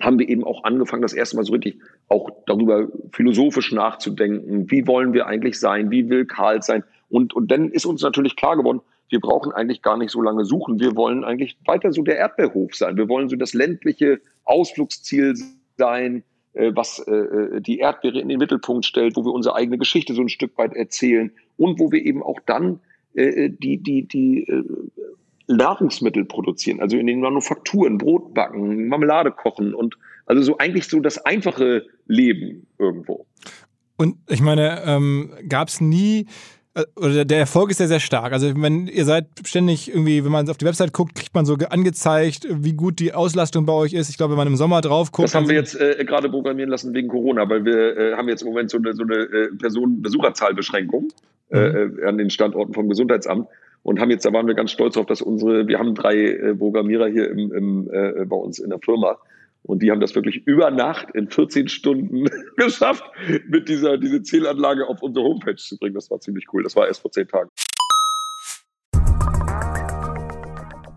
haben wir eben auch angefangen, das erste Mal so richtig auch darüber philosophisch nachzudenken. Wie wollen wir eigentlich sein? Wie will Karl sein? Und, und dann ist uns natürlich klar geworden, wir brauchen eigentlich gar nicht so lange suchen. Wir wollen eigentlich weiter so der Erdbeerhof sein. Wir wollen so das ländliche Ausflugsziel sein, was äh, äh, die Erdbeere in den Mittelpunkt stellt, wo wir unsere eigene Geschichte so ein Stück weit erzählen und wo wir eben auch dann die, die, die Nahrungsmittel produzieren, also in den Manufakturen, Brot backen, Marmelade kochen und also so eigentlich so das einfache Leben irgendwo. Und ich meine, ähm, gab es nie äh, oder der Erfolg ist ja sehr stark. Also wenn ihr seid ständig irgendwie, wenn man auf die Website guckt, kriegt man so angezeigt, wie gut die Auslastung bei euch ist. Ich glaube, wenn man im Sommer drauf guckt. Das haben wir jetzt äh, gerade programmieren lassen wegen Corona, weil wir äh, haben jetzt im Moment so eine, so eine äh, Personenbesucherzahlbeschränkung äh, mhm. äh, an den Standorten vom Gesundheitsamt und haben jetzt, da waren wir ganz stolz drauf, dass unsere, wir haben drei äh, Programmierer hier im, im, äh, bei uns in der Firma und die haben das wirklich über Nacht in 14 Stunden geschafft, mit dieser diese Zählanlage auf unsere Homepage zu bringen. Das war ziemlich cool. Das war erst vor zehn Tagen.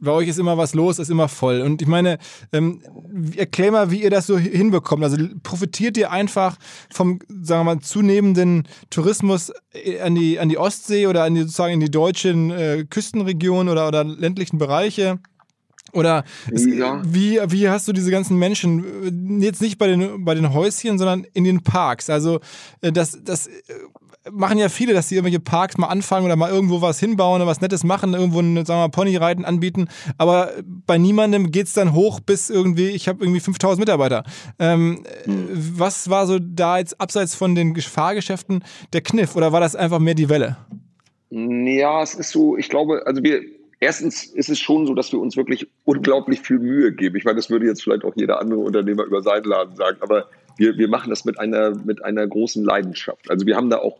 bei euch ist immer was los, ist immer voll. Und ich meine, ähm, erklär mal, wie ihr das so hinbekommt. Also profitiert ihr einfach vom, sagen wir mal, zunehmenden Tourismus äh, an die, an die Ostsee oder an die, sozusagen in die deutschen äh, Küstenregionen oder, oder ländlichen Bereiche? Oder es, ja. wie, wie hast du diese ganzen Menschen, äh, jetzt nicht bei den, bei den Häuschen, sondern in den Parks? Also äh, das, das machen ja viele, dass sie irgendwelche Parks mal anfangen oder mal irgendwo was hinbauen oder was Nettes machen, irgendwo ein, sagen wir mal, Ponyreiten anbieten. Aber bei niemandem geht es dann hoch bis irgendwie, ich habe irgendwie 5000 Mitarbeiter. Ähm, mhm. Was war so da jetzt abseits von den Fahrgeschäften der Kniff oder war das einfach mehr die Welle? Ja, es ist so, ich glaube, also wir, erstens ist es schon so, dass wir uns wirklich unglaublich viel Mühe geben. Ich meine, das würde jetzt vielleicht auch jeder andere Unternehmer über seinen Laden sagen, aber wir, wir machen das mit einer, mit einer großen Leidenschaft. Also wir haben da auch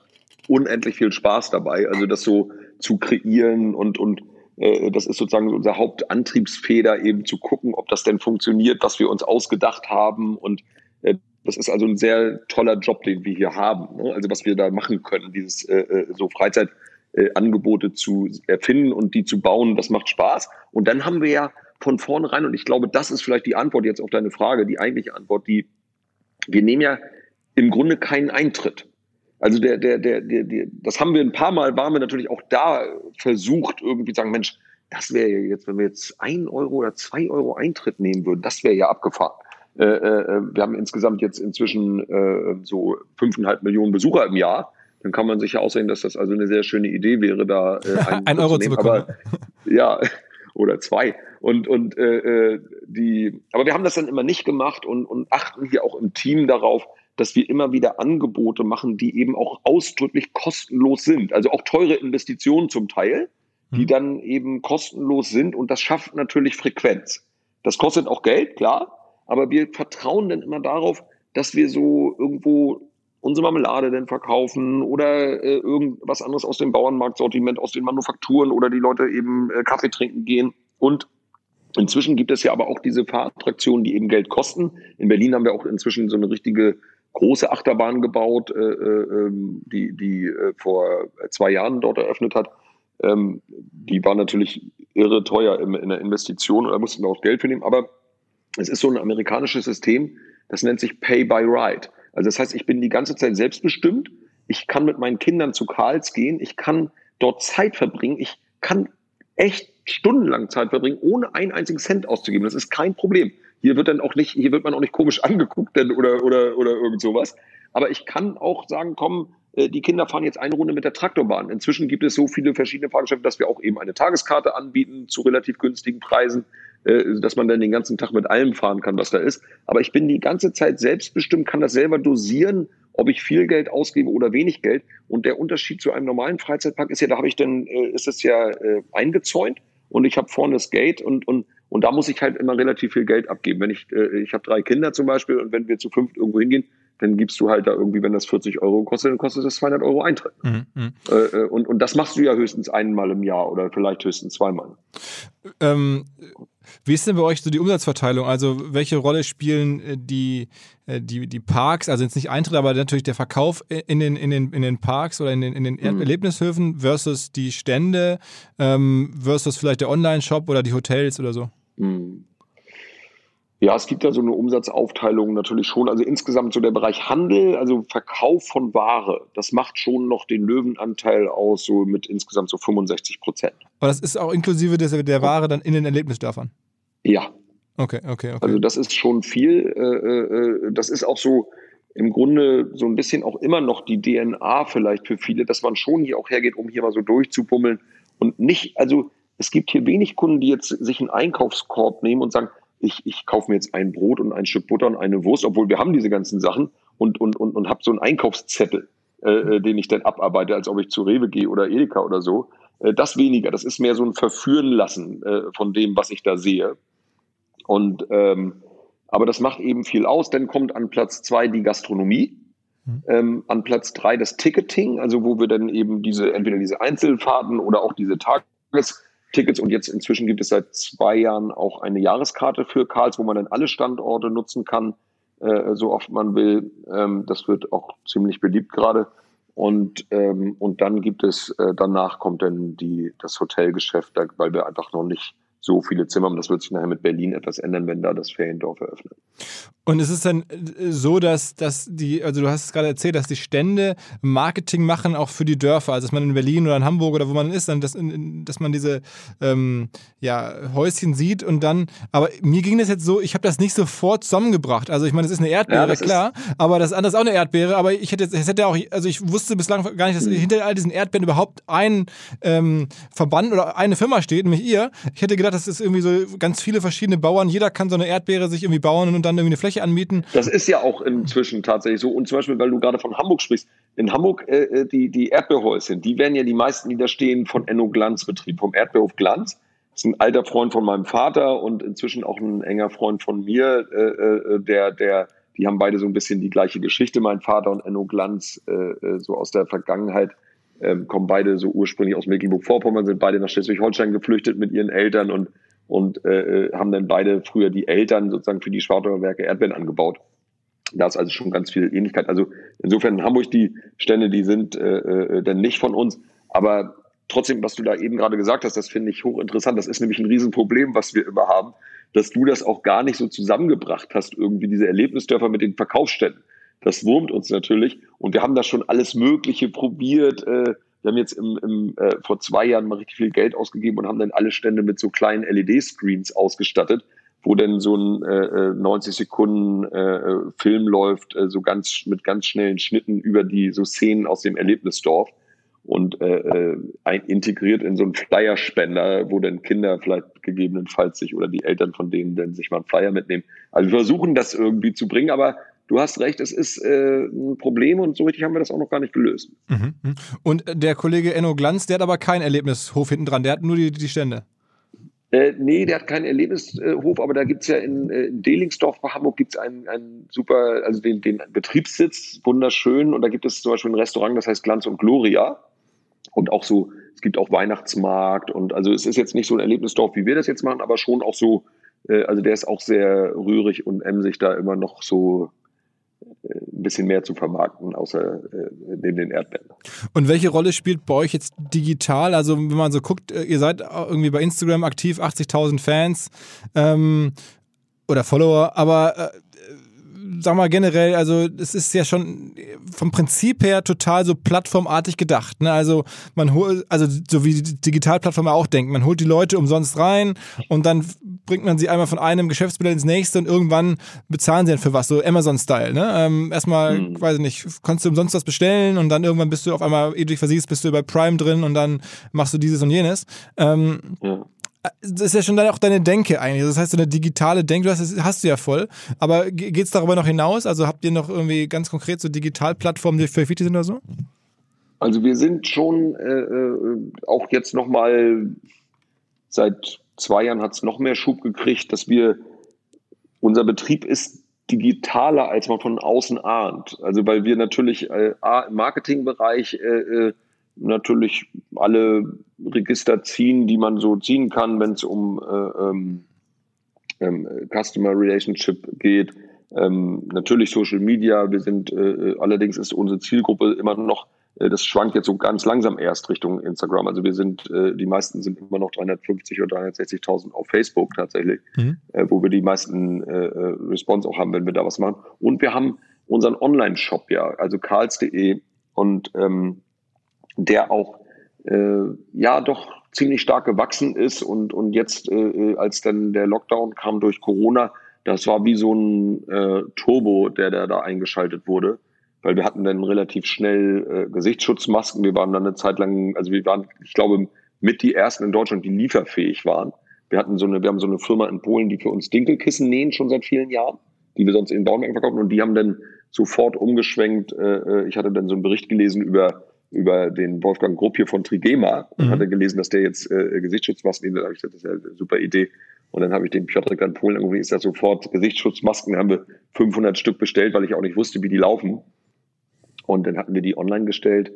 unendlich viel Spaß dabei. Also das so zu kreieren und, und äh, das ist sozusagen unser Hauptantriebsfeder, eben zu gucken, ob das denn funktioniert, was wir uns ausgedacht haben. Und äh, das ist also ein sehr toller Job, den wir hier haben. Ne? Also was wir da machen können, dieses äh, äh so Freizeitangebote äh, zu erfinden und die zu bauen, das macht Spaß. Und dann haben wir ja von vornherein, und ich glaube, das ist vielleicht die Antwort jetzt auf deine Frage, die eigentliche Antwort, die wir nehmen ja im Grunde keinen Eintritt. Also der, der, der, der, der, das haben wir ein paar Mal, waren wir natürlich auch da versucht, irgendwie zu sagen, Mensch, das wäre ja jetzt, wenn wir jetzt ein Euro oder zwei Euro Eintritt nehmen würden, das wäre ja abgefahren. Äh, äh, wir haben insgesamt jetzt inzwischen äh, so fünfeinhalb Millionen Besucher im Jahr. Dann kann man sich ja aussehen, dass das also eine sehr schöne Idee wäre, da äh, ein Euro zu, bekommen. Aber, ja, oder zwei. Und, und äh, äh, die, aber wir haben das dann immer nicht gemacht und, und achten hier auch im Team darauf, dass wir immer wieder Angebote machen, die eben auch ausdrücklich kostenlos sind. Also auch teure Investitionen zum Teil, die mhm. dann eben kostenlos sind und das schafft natürlich Frequenz. Das kostet auch Geld, klar, aber wir vertrauen dann immer darauf, dass wir so irgendwo unsere Marmelade denn verkaufen oder äh, irgendwas anderes aus dem Bauernmarktsortiment, aus den Manufakturen oder die Leute eben äh, Kaffee trinken gehen. Und inzwischen gibt es ja aber auch diese Fahrattraktionen, die eben Geld kosten. In Berlin haben wir auch inzwischen so eine richtige große Achterbahn gebaut, äh, äh, ähm, die, die äh, vor zwei Jahren dort eröffnet hat. Ähm, die war natürlich irre teuer in, in der Investition, da mussten wir auch Geld für nehmen. Aber es ist so ein amerikanisches System, das nennt sich Pay by Ride. Also das heißt, ich bin die ganze Zeit selbstbestimmt. Ich kann mit meinen Kindern zu Karls gehen. Ich kann dort Zeit verbringen. Ich kann echt stundenlang Zeit verbringen, ohne einen einzigen Cent auszugeben. Das ist kein Problem. Hier wird dann auch nicht, hier wird man auch nicht komisch angeguckt denn, oder, oder, oder irgend sowas. Aber ich kann auch sagen, komm, äh, die Kinder fahren jetzt eine Runde mit der Traktorbahn. Inzwischen gibt es so viele verschiedene Fahrgeschäfte, dass wir auch eben eine Tageskarte anbieten zu relativ günstigen Preisen, äh, dass man dann den ganzen Tag mit allem fahren kann, was da ist. Aber ich bin die ganze Zeit selbstbestimmt, kann das selber dosieren, ob ich viel Geld ausgebe oder wenig Geld. Und der Unterschied zu einem normalen Freizeitpark ist ja, da habe ich dann, äh, ist es ja eingezäunt und ich habe vorne das Gate und, und und da muss ich halt immer relativ viel Geld abgeben. Wenn ich, äh, ich habe drei Kinder zum Beispiel und wenn wir zu fünft irgendwo hingehen, dann gibst du halt da irgendwie, wenn das 40 Euro kostet, dann kostet das 200 Euro Eintritt. Mhm, mhm. Äh, äh, und, und das machst du ja höchstens einmal im Jahr oder vielleicht höchstens zweimal. Ähm, wie ist denn bei euch so die Umsatzverteilung? Also welche Rolle spielen äh, die, äh, die, die Parks, also jetzt nicht Eintritt, aber natürlich der Verkauf in den, in den, in den Parks oder in den, in den mhm. Erlebnishöfen versus die Stände ähm, versus vielleicht der Online-Shop oder die Hotels oder so? Mhm. Ja, es gibt da so eine Umsatzaufteilung natürlich schon. Also insgesamt so der Bereich Handel, also Verkauf von Ware, das macht schon noch den Löwenanteil aus, so mit insgesamt so 65 Prozent. Aber das ist auch inklusive des, der Ware dann in den Erlebnisdörfern? Ja. Okay, okay, okay. Also das ist schon viel. Äh, äh, das ist auch so im Grunde so ein bisschen auch immer noch die DNA vielleicht für viele, dass man schon hier auch hergeht, um hier mal so durchzupummeln und nicht, also es gibt hier wenig Kunden, die jetzt sich einen Einkaufskorb nehmen und sagen, ich, ich kaufe mir jetzt ein Brot und ein Stück Butter und eine Wurst, obwohl wir haben diese ganzen Sachen und, und, und, und habe so einen Einkaufszettel, äh, äh, den ich dann abarbeite, als ob ich zu Rewe gehe oder Edeka oder so. Äh, das weniger. Das ist mehr so ein Verführen lassen äh, von dem, was ich da sehe. Und ähm, aber das macht eben viel aus. Dann kommt an Platz zwei die Gastronomie. Mhm. Ähm, an Platz drei das Ticketing, also wo wir dann eben diese, entweder diese Einzelfahrten oder auch diese Tagestickets und jetzt inzwischen gibt es seit zwei Jahren auch eine Jahreskarte für Karls, wo man dann alle Standorte nutzen kann, äh, so oft man will. Ähm, das wird auch ziemlich beliebt gerade. Und, ähm, und dann gibt es, äh, danach kommt dann die, das Hotelgeschäft, weil wir einfach noch nicht so viele Zimmer und das wird sich nachher mit Berlin etwas ändern, wenn da das Feriendorf eröffnet. Und ist es dann äh, so, dass, dass die, also du hast es gerade erzählt, dass die Stände Marketing machen auch für die Dörfer, also dass man in Berlin oder in Hamburg oder wo man ist, dann dass, dass man diese ähm, ja, Häuschen sieht und dann, aber mir ging das jetzt so, ich habe das nicht sofort zusammengebracht. Also ich meine, das ist eine Erdbeere, ja, klar, aber das andere ist auch eine Erdbeere, aber ich hätte, es hätte auch, also ich wusste bislang gar nicht, dass mhm. hinter all diesen Erdbeeren überhaupt ein ähm, Verband oder eine Firma steht, nämlich ihr. Ich hätte gedacht, das ist irgendwie so ganz viele verschiedene Bauern, jeder kann so eine Erdbeere sich irgendwie bauen und dann irgendwie eine Fläche anmieten. Das ist ja auch inzwischen tatsächlich so. Und zum Beispiel, weil du gerade von Hamburg sprichst, in Hamburg äh, äh die, die Erdbeerhäuschen, die werden ja die meisten, die da stehen, von Enno Glanz betrieben, vom Erdbeerhof Glanz. Das ist ein alter Freund von meinem Vater und inzwischen auch ein enger Freund von mir, äh, äh, der, der, die haben beide so ein bisschen die gleiche Geschichte, mein Vater und Enno Glanz, äh so aus der Vergangenheit ähm, kommen beide so ursprünglich aus Mecklenburg-Vorpommern, sind beide nach Schleswig-Holstein geflüchtet mit ihren Eltern und und äh, äh, haben dann beide früher die Eltern sozusagen für die Schwartauer Werke Erdbeeren angebaut. Da ist also schon ganz viel Ähnlichkeit. Also insofern in Hamburg die Stände, die sind äh, äh, dann nicht von uns. Aber trotzdem, was du da eben gerade gesagt hast, das finde ich hochinteressant. Das ist nämlich ein Riesenproblem, was wir immer haben, dass du das auch gar nicht so zusammengebracht hast, irgendwie diese Erlebnisdörfer mit den Verkaufsständen. Das wurmt uns natürlich. Und wir haben da schon alles Mögliche probiert. Äh, wir haben jetzt im, im, äh, vor zwei Jahren mal richtig viel Geld ausgegeben und haben dann alle Stände mit so kleinen LED-Screens ausgestattet, wo dann so ein äh, 90 äh, Sekunden äh, Film läuft, äh, so ganz mit ganz schnellen Schnitten über die so Szenen aus dem Erlebnisdorf und äh, äh ein, integriert in so einen Flyerspender, wo dann Kinder vielleicht gegebenenfalls sich oder die Eltern von denen dann sich mal einen Flyer mitnehmen. Also wir versuchen das irgendwie zu bringen, aber du hast recht, es ist äh, ein Problem und so richtig haben wir das auch noch gar nicht gelöst. Mhm. mhm. Und der Kollege Enno Glanz, der hat aber keinen Erlebnishof hinten dran, der hat nur die, die Stände. Äh, nee, der hat keinen Erlebnishof, aber da gibt es ja in, äh, in Delingsdorf bei Hamburg gibt's einen, einen super, also den, den Betriebssitz, wunderschön. Und da gibt es zum Beispiel ein Restaurant, das heißt Glanz und Gloria. Und auch so, es gibt auch Weihnachtsmarkt und also es ist jetzt nicht so ein Erlebnisdorf, wie wir das jetzt machen, aber schon auch so, äh, also der ist auch sehr rührig und emsig da immer noch so ein bisschen mehr zu vermarkten, außer äh, neben den Erdbeeren. Und welche Rolle spielt bei euch jetzt digital? Also wenn man so guckt, äh, ihr seid irgendwie bei Instagram aktiv, 80.000 Fans ähm, oder Follower, aber äh, sag mal generell, also es ist ja schon vom Prinzip her total so plattformartig gedacht. Ne? Also man holt, also so wie die Digitalplattform auch denkt, man holt die Leute umsonst rein und dann bringt man sie einmal von einem Geschäftsmodell ins nächste und irgendwann bezahlen sie dann für was, so Amazon-Style. Ne? Ähm, erstmal, hm. weiß ich nicht, konntest du umsonst was bestellen und dann irgendwann bist du auf einmal, ehe du dich versiehst, bist du bei Prime drin und dann machst du dieses und jenes. Ähm, ja das ist ja schon auch deine Denke eigentlich. Das heißt, so eine digitale Denke, du hast, hast du ja voll. Aber geht es darüber noch hinaus? Also habt ihr noch irgendwie ganz konkret so Digitalplattformen, die für wichtig sind oder so? Also wir sind schon äh, äh auch jetzt nochmal, seit zwei Jahren hat es noch mehr Schub gekriegt, dass wir, unser Betrieb ist digitaler, als man von außen ahnt. Also weil wir natürlich äh, im Marketingbereich äh, äh natürlich alle Register ziehen, die man so ziehen kann, wenn es um äh, ähm, ähm, Customer Relationship geht. Ähm, natürlich Social Media. Wir sind äh, allerdings ist unsere Zielgruppe immer noch, äh, das schwankt jetzt so ganz langsam erst Richtung Instagram. Also wir sind, äh, die meisten sind immer noch 350 oder 360.000 auf Facebook tatsächlich, mhm. äh, wo wir die meisten äh, äh, Response auch haben, wenn wir da was machen. Und wir haben unseren Online-Shop ja, also karls.de und ähm, der auch äh, ja doch ziemlich stark gewachsen ist und, und jetzt, äh, als dann der Lockdown kam durch Corona, das war wie so ein äh, Turbo, der, der da eingeschaltet wurde, weil wir hatten dann relativ schnell äh, Gesichtsschutzmasken. Wir waren dann eine Zeit lang, also wir waren, ich glaube, mit die ersten in Deutschland, die lieferfähig waren. Wir hatten so eine, wir haben so eine Firma in Polen, die für uns Dinkelkissen nähen schon seit vielen Jahren, die wir sonst in Baumärkten verkaufen und die haben dann sofort umgeschwenkt. Äh, äh, ich hatte dann so einen Bericht gelesen über über den Wolfgang Grupp hier von Trigema und mhm. hatte gelesen, dass der jetzt äh, Gesichtsschutzmasken, da habe ich gesagt, das ist ja eine super Idee. Und dann habe ich den Piotrek an Polen irgendwie ist ja sofort Gesichtsschutzmasken, haben wir 500 Stück bestellt, weil ich auch nicht wusste, wie die laufen. Und dann hatten wir die online gestellt.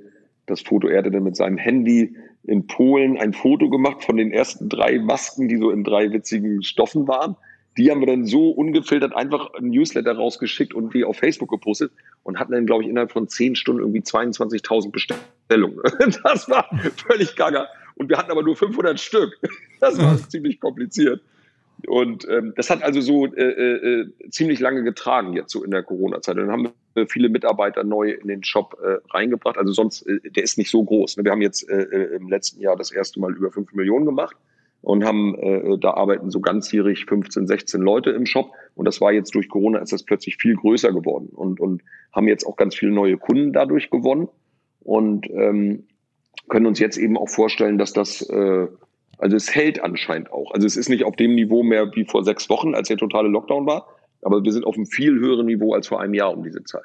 Das Foto, er hatte dann mit seinem Handy in Polen ein Foto gemacht von den ersten drei Masken, die so in drei witzigen Stoffen waren. Die haben wir dann so ungefiltert einfach ein Newsletter rausgeschickt und die auf Facebook gepostet und hatten dann, glaube ich, innerhalb von zehn Stunden irgendwie 22.000 Bestellungen. Das war völlig gaga. Und wir hatten aber nur 500 Stück. Das war ziemlich kompliziert. Und ähm, das hat also so äh, äh, ziemlich lange getragen jetzt so in der Corona-Zeit. Dann haben wir viele Mitarbeiter neu in den Shop äh, reingebracht. Also sonst, äh, der ist nicht so groß. Wir haben jetzt äh, äh, im letzten Jahr das erste Mal über fünf Millionen gemacht und haben, äh, da arbeiten so ganzjährig 15, 16 Leute im Shop. Und das war jetzt durch Corona ist das plötzlich viel größer geworden und, und haben jetzt auch ganz viele neue Kunden dadurch gewonnen und ähm, können uns jetzt eben auch vorstellen, dass das äh, also es hält anscheinend auch. Also es ist nicht auf dem Niveau mehr wie vor sechs Wochen, als der totale Lockdown war, aber wir sind auf einem viel höheren Niveau als vor einem Jahr um diese Zeit.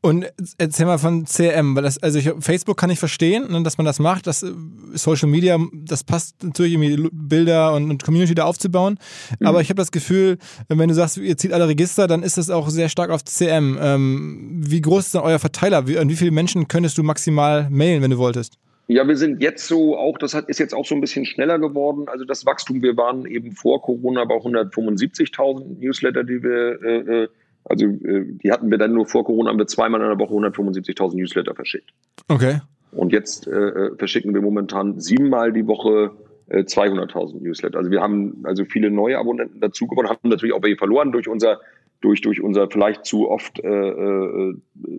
Und erzähl mal von CRM, weil das, also ich, Facebook kann ich verstehen, ne, dass man das macht, das äh, Social Media, das passt natürlich irgendwie Bilder und, und Community da aufzubauen. Mhm. Aber ich habe das Gefühl, wenn du sagst, ihr zieht alle Register, dann ist das auch sehr stark auf CRM. Ähm, wie groß ist denn euer Verteiler? Wie, an wie viele Menschen könntest du maximal mailen, wenn du wolltest? Ja, wir sind jetzt so auch, das hat, ist jetzt auch so ein bisschen schneller geworden. Also das Wachstum, wir waren eben vor Corona bei 175.000 Newsletter, die wir, äh, äh, also äh, die hatten wir dann nur vor Corona, haben wir zweimal in der Woche 175.000 Newsletter verschickt. Okay. Und jetzt äh, äh, verschicken wir momentan siebenmal die Woche äh, 200.000 Newsletter. Also wir haben also viele neue Abonnenten dazu gewonnen, haben natürlich auch welche verloren durch unser durch, durch unser vielleicht zu oft, äh, äh,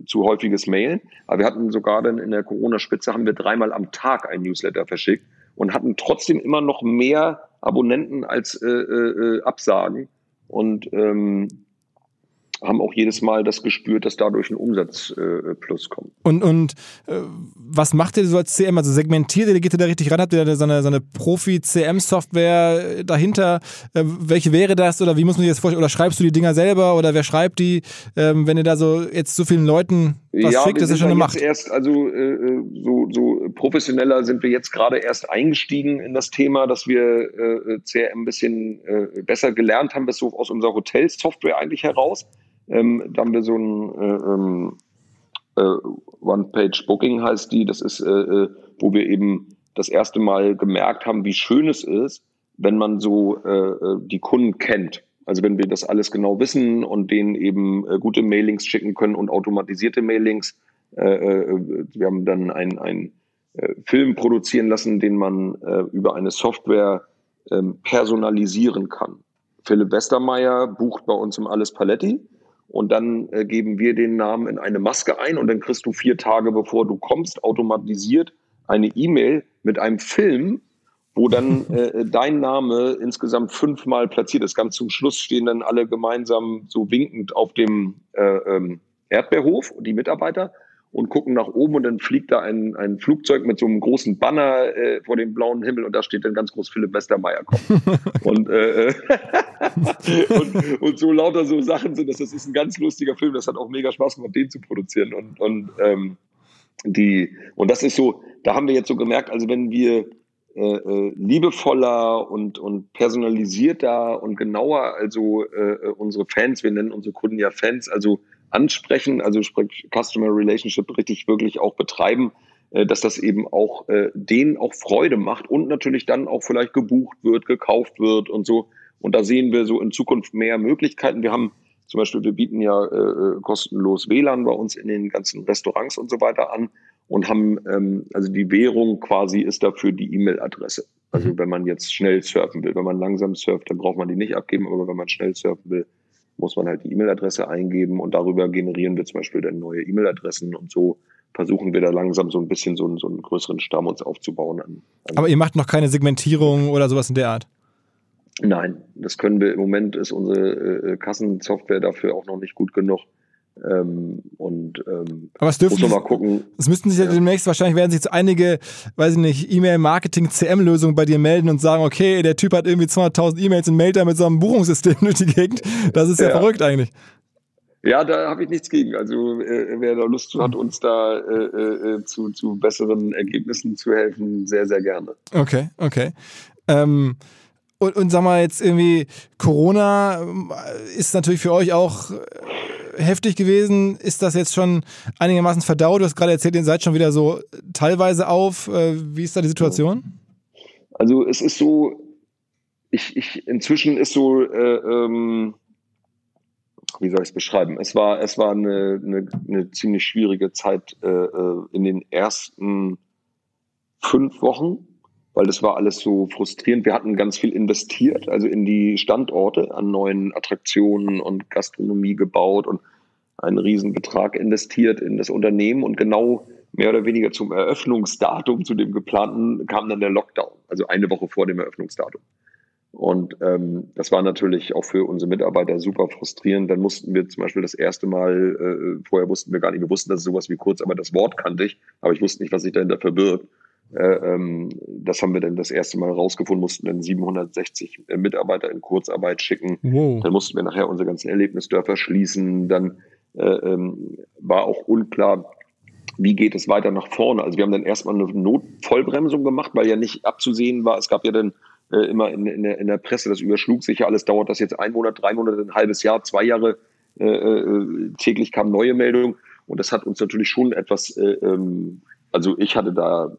zu häufiges Mailen. Aber wir hatten sogar dann in der Corona-Spitze haben wir dreimal am Tag ein Newsletter verschickt und hatten trotzdem immer noch mehr Abonnenten als äh, äh, Absagen. Und ähm, haben auch jedes Mal das gespürt, dass dadurch ein Umsatzplus äh, kommt. Und, und äh, was macht ihr so als CM? Also segmentiert ihr, geht ihr da richtig ran? Habt ihr da so eine, so eine Profi-CM-Software dahinter? Äh, welche wäre das? Oder wie muss man sich das vorstellen? Oder schreibst du die Dinger selber? Oder wer schreibt die? Ähm, wenn ihr da so jetzt so vielen Leuten was ja, schickt, das ist schon eine Macht. Erst, also äh, äh, so, so professioneller sind wir jetzt gerade erst eingestiegen in das Thema, dass wir äh, CRM ein bisschen äh, besser gelernt haben, bis so aus unserer Hotelsoftware eigentlich heraus. Ähm, da haben wir so ein äh, ähm, äh, One-Page-Booking heißt die. Das ist, äh, äh, wo wir eben das erste Mal gemerkt haben, wie schön es ist, wenn man so äh, äh, die Kunden kennt. Also wenn wir das alles genau wissen und denen eben gute Mailings schicken können und automatisierte Mailings. Wir haben dann einen, Film produzieren lassen, den man über eine Software äh, personalisieren kann. Philipp Westermeier bucht bei uns im Alles Paletti und dann äh, geben wir den Namen in eine Maske ein und dann kriegst du vier Tage bevor du kommst automatisiert eine E-Mail mit einem Film, wo dann äh, dein Name insgesamt fünfmal platziert ist. Ganz zum Schluss stehen dann alle gemeinsam so winkend auf dem äh, ähm, Erdbeerhof, die Mitarbeiter, und gucken nach oben und dann fliegt da ein, ein Flugzeug mit so einem großen Banner äh, vor dem blauen Himmel und da steht dann ganz groß Philipp Westermeier kommt. und, äh, und, und so lauter so Sachen sind das. Das ist ein ganz lustiger Film. Das hat auch mega Spaß gemacht, den zu produzieren. Und, und ähm, die, und das ist so, da haben wir jetzt so gemerkt, also wenn wir äh, äh, liebevoller und, und personalisierter und genauer, also äh, unsere Fans, wir nennen unsere Kunden ja Fans, also ansprechen, also sprich Customer Relationship richtig wirklich auch betreiben, äh, dass das eben auch äh, denen auch Freude macht und natürlich dann auch vielleicht gebucht wird, gekauft wird und so. Und da sehen wir so in Zukunft mehr Möglichkeiten. Wir haben zum Beispiel, wir bieten ja äh, äh kostenlos WLAN bei uns in den ganzen Restaurants und so weiter an und haben, ähm, also die Währung quasi ist dafür die E-Mail-Adresse. Also mhm. wenn man jetzt schnell surfen will, wenn man langsam surft, dann braucht man die nicht abgeben, aber wenn man schnell surfen will, muss man halt die E-Mail-Adresse eingeben und darüber generieren wir zum Beispiel dann neue E-Mail-Adressen und so versuchen wir da langsam so ein bisschen so, einen, so einen größeren Stamm uns aufzubauen. An, an Aber ihr macht noch keine Segmentierung oder sowas in der Art? Nein, das können wir im Moment, ist unsere äh, Kassensoftware dafür auch noch nicht gut genug. Ähm, und ähm, aber es dürfen muss mal gucken. Es müssten sich ja demnächst wahrscheinlich werden sich so einige, weiß ich nicht, E-Mail-Marketing-CM-Lösungen bei dir melden und sagen, okay, der Typ hat irgendwie 200.000 E-Mails und mailt da mit so einem Buchungssystem durch die Gegend. Das ist ja, ja, verrückt eigentlich. Ja, da habe ich nichts gegen. Also äh, wer da Lust hat, uns da äh, äh, zu, zu besseren Ergebnissen zu helfen, sehr, sehr gerne. Okay, okay. Ähm, und, und sag mal jetzt irgendwie, Corona äh, ist natürlich für euch auch äh, heftig gewesen. Ist das jetzt schon einigermaßen verdaut? Du hast gerade erzählt, ihr seid schon wieder so teilweise auf. Äh, wie ist da die Situation? Also es ist so, ich, ich inzwischen ist so, äh, ähm, wie soll ich es beschreiben? Es war, es war eine, eine, eine ziemlich schwierige Zeit äh, äh, in den ersten fünf Wochen, weil das war alles so frustrierend. Wir hatten ganz viel investiert, also in die Standorte, an neuen Attraktionen und Gastronomie gebaut und einen Riesenbetrag investiert in das Unternehmen und genau mehr oder weniger zum Eröffnungsdatum, zu dem geplanten, kam dann der Lockdown, also eine Woche vor dem Eröffnungsdatum. Und ähm, das war natürlich auch für unsere Mitarbeiter super frustrierend. Dann mussten wir zum Beispiel das erste Mal, äh, vorher wussten wir gar nicht, wir wussten, dass es sowas wie Kurzarbeit, das Wort kannte ich, aber ich wusste nicht, was sich dahinter verbirgt. Äh, ähm, das haben wir dann das erste Mal rausgefunden, mussten dann 760 äh, Mitarbeiter in Kurzarbeit schicken. Wow. Dann mussten wir nachher unsere ganzen Erlebnisdörfer schließen. Dann äh, ähm, war auch unklar, wie geht es weiter nach vorne. Also wir haben dann erstmal eine Notvollbremsung gemacht, weil ja nicht abzusehen war. Es gab ja dann immer in, in, der, in der Presse, das überschlug sich ja alles, dauert das jetzt ein Monat, drei Monate, ein halbes Jahr, zwei Jahre, äh, täglich kamen neue Meldungen und das hat uns natürlich schon etwas, äh, ähm, also ich hatte da,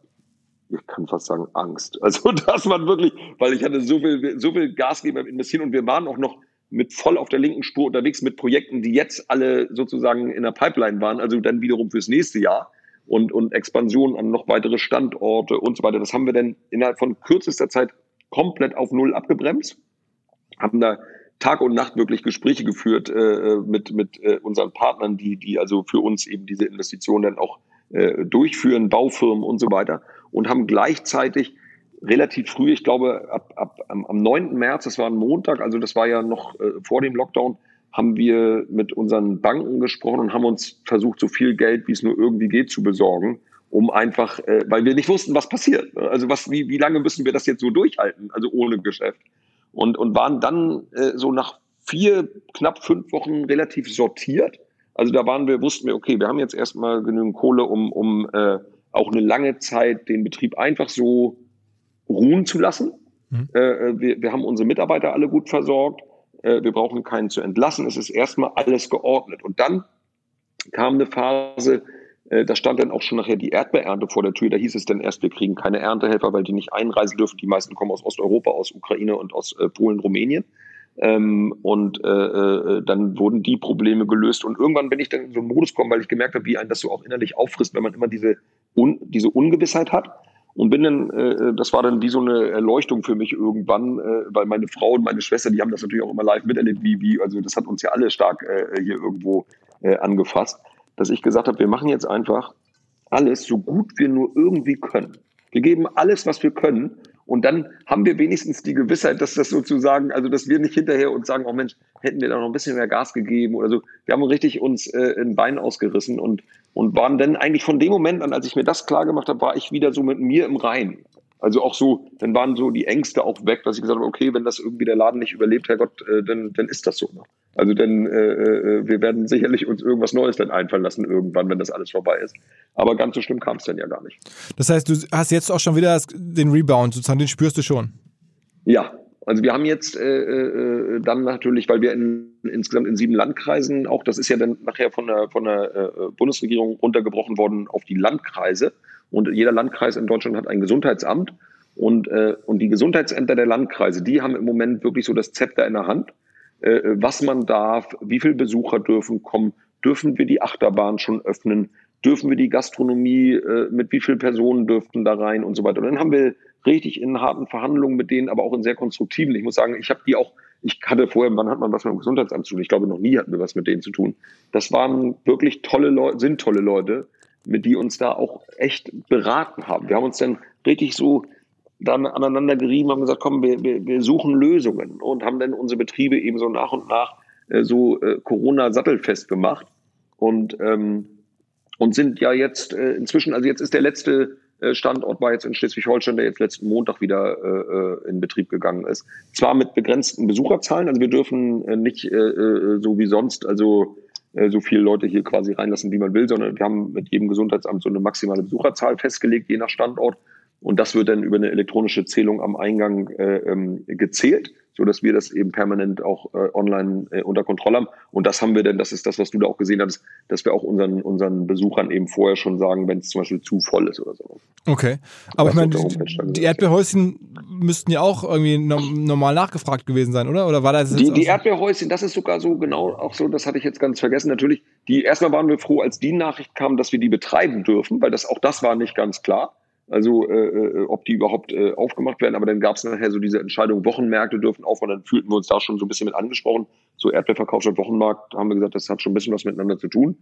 ich kann fast sagen, Angst. Also dass man wirklich, weil ich hatte so viel, so viel Gas gegeben beim Investieren und wir waren auch noch mit voll auf der linken Spur unterwegs mit Projekten, die jetzt alle sozusagen in der Pipeline waren, also dann wiederum fürs nächste Jahr und, und Expansion an noch weitere Standorte und so weiter. Das haben wir dann innerhalb von kürzester Zeit komplett auf Null abgebremst, haben da Tag und Nacht wirklich Gespräche geführt äh, mit, mit äh, unseren Partnern, die, die also für uns eben diese Investitionen dann auch äh, durchführen, Baufirmen und so weiter und haben gleichzeitig relativ früh, ich glaube ab, ab am, am 9. März, das war ein Montag, also das war ja noch äh, vor dem Lockdown, haben wir mit unseren Banken gesprochen und haben uns versucht, so viel Geld, wie es nur irgendwie geht, zu besorgen, um einfach, äh, weil wir nicht wussten, was passiert. Also was, wie, wie lange müssen wir das jetzt so durchhalten, also ohne Geschäft. Und, und waren dann äh, so nach vier, knapp fünf Wochen relativ sortiert. Also da waren wir, wussten wir, okay, wir haben jetzt erstmal genügend Kohle, um, um äh, auch eine lange Zeit den Betrieb einfach so ruhen zu lassen. Mhm. Äh, äh wir, wir haben unsere Mitarbeiter alle gut versorgt. Äh, wir brauchen keinen zu entlassen. Es ist erstmal alles geordnet. Und dann kam eine Phase, äh, da stand dann auch schon nachher die Erdbeerernte vor der Tür. Da hieß es dann erst, wir kriegen keine Erntehelfer, weil die nicht einreisen dürfen. Die meisten kommen aus Osteuropa, aus Ukraine und aus äh, Polen, Rumänien. Ähm, und äh, äh, dann wurden die Probleme gelöst. Und irgendwann bin ich dann in so einen Modus gekommen, weil ich gemerkt habe, wie einen das so auch innerlich auffrisst, wenn man immer diese, un diese Ungewissheit hat. Und bin dann, äh, das war dann wie so eine Erleuchtung für mich irgendwann, äh, weil meine Frau und meine Schwester, die haben das natürlich auch immer live miterlebt, wie, wie, also das hat uns ja alle stark äh, hier irgendwo äh, angefasst dass ich gesagt habe, wir machen jetzt einfach alles so gut wir nur irgendwie können. Wir geben alles, was wir können. Und dann haben wir wenigstens die Gewissheit, dass das sozusagen, also dass wir nicht hinterher uns sagen, oh Mensch, hätten wir da noch ein bisschen mehr Gas gegeben oder so. Wir haben richtig uns äh, ein Bein ausgerissen und, und waren dann eigentlich von dem Moment an, als ich mir das klar gemacht habe, war ich wieder so mit mir im Reinen. Also auch so, dann waren so die Ängste auch weg, dass ich gesagt habe, okay, wenn das irgendwie der Laden nicht überlebt, Herrgott, äh, dann, dann ist das so. Ne? Also dann, äh, äh, wir werden sicherlich uns irgendwas Neues dann einfallen lassen irgendwann, wenn das alles vorbei ist. Aber ganz so schlimm kam es dann ja gar nicht. Das heißt, du hast jetzt auch schon wieder den Rebound, sozusagen, den spürst du schon. Ja, also wir haben jetzt äh, äh, dann natürlich, weil wir in, insgesamt in sieben Landkreisen, auch das ist ja dann nachher von der, von der äh, Bundesregierung runtergebrochen worden auf die Landkreise. Und jeder Landkreis in Deutschland hat ein Gesundheitsamt. Und, äh, und die Gesundheitsämter der Landkreise, die haben im Moment wirklich so das Zepter in der Hand, äh, was man darf, wie viele Besucher dürfen kommen, dürfen wir die Achterbahn schon öffnen, dürfen wir die Gastronomie, äh, mit wie vielen Personen dürften da rein und so weiter. Und dann haben wir richtig in harten Verhandlungen mit denen, aber auch in sehr konstruktiven. Ich muss sagen, ich habe die auch, ich hatte vorher, wann hat man was mit dem Gesundheitsamt zu tun? Ich glaube, noch nie hatten wir was mit denen zu tun. Das waren wirklich tolle Leute, sind tolle Leute, die uns da auch echt beraten haben. Wir haben uns dann richtig so dann aneinander gerieben, haben gesagt, komm, wir, wir, wir suchen Lösungen und haben dann unsere Betriebe eben so nach und nach äh, so äh, Corona-sattelfest gemacht und, ähm, und sind ja jetzt äh, inzwischen, also jetzt ist der letzte äh, Standort war jetzt in Schleswig-Holstein, der jetzt letzten Montag wieder äh, äh, in Betrieb gegangen ist. Zwar mit begrenzten Besucherzahlen, also wir dürfen äh, nicht äh, so wie sonst, also so viele Leute hier quasi reinlassen, wie man will, sondern wir haben mit jedem Gesundheitsamt so eine maximale Besucherzahl festgelegt, je nach Standort. Und das wird dann über eine elektronische Zählung am Eingang äh, ähm, gezählt so dass wir das eben permanent auch äh, online äh, unter Kontrolle haben. Und das haben wir denn, das ist das, was du da auch gesehen hast, dass wir auch unseren, unseren Besuchern eben vorher schon sagen, wenn es zum Beispiel zu voll ist oder so. Okay. Aber ich meine, die, die Erdbeerhäuschen müssten ja auch irgendwie normal nachgefragt gewesen sein, oder? Oder war das Die, die Erdbeerhäuschen, das ist sogar so genau auch so, das hatte ich jetzt ganz vergessen. Natürlich, die erstmal waren wir froh, als die Nachricht kam, dass wir die betreiben dürfen, weil das auch das war nicht ganz klar. Also äh, äh, ob die überhaupt äh, aufgemacht werden. Aber dann gab es nachher so diese Entscheidung, Wochenmärkte dürfen aufmachen. Dann fühlten wir uns da schon so ein bisschen mit angesprochen. So Erdbeerverkauf statt Wochenmarkt, haben wir gesagt, das hat schon ein bisschen was miteinander zu tun.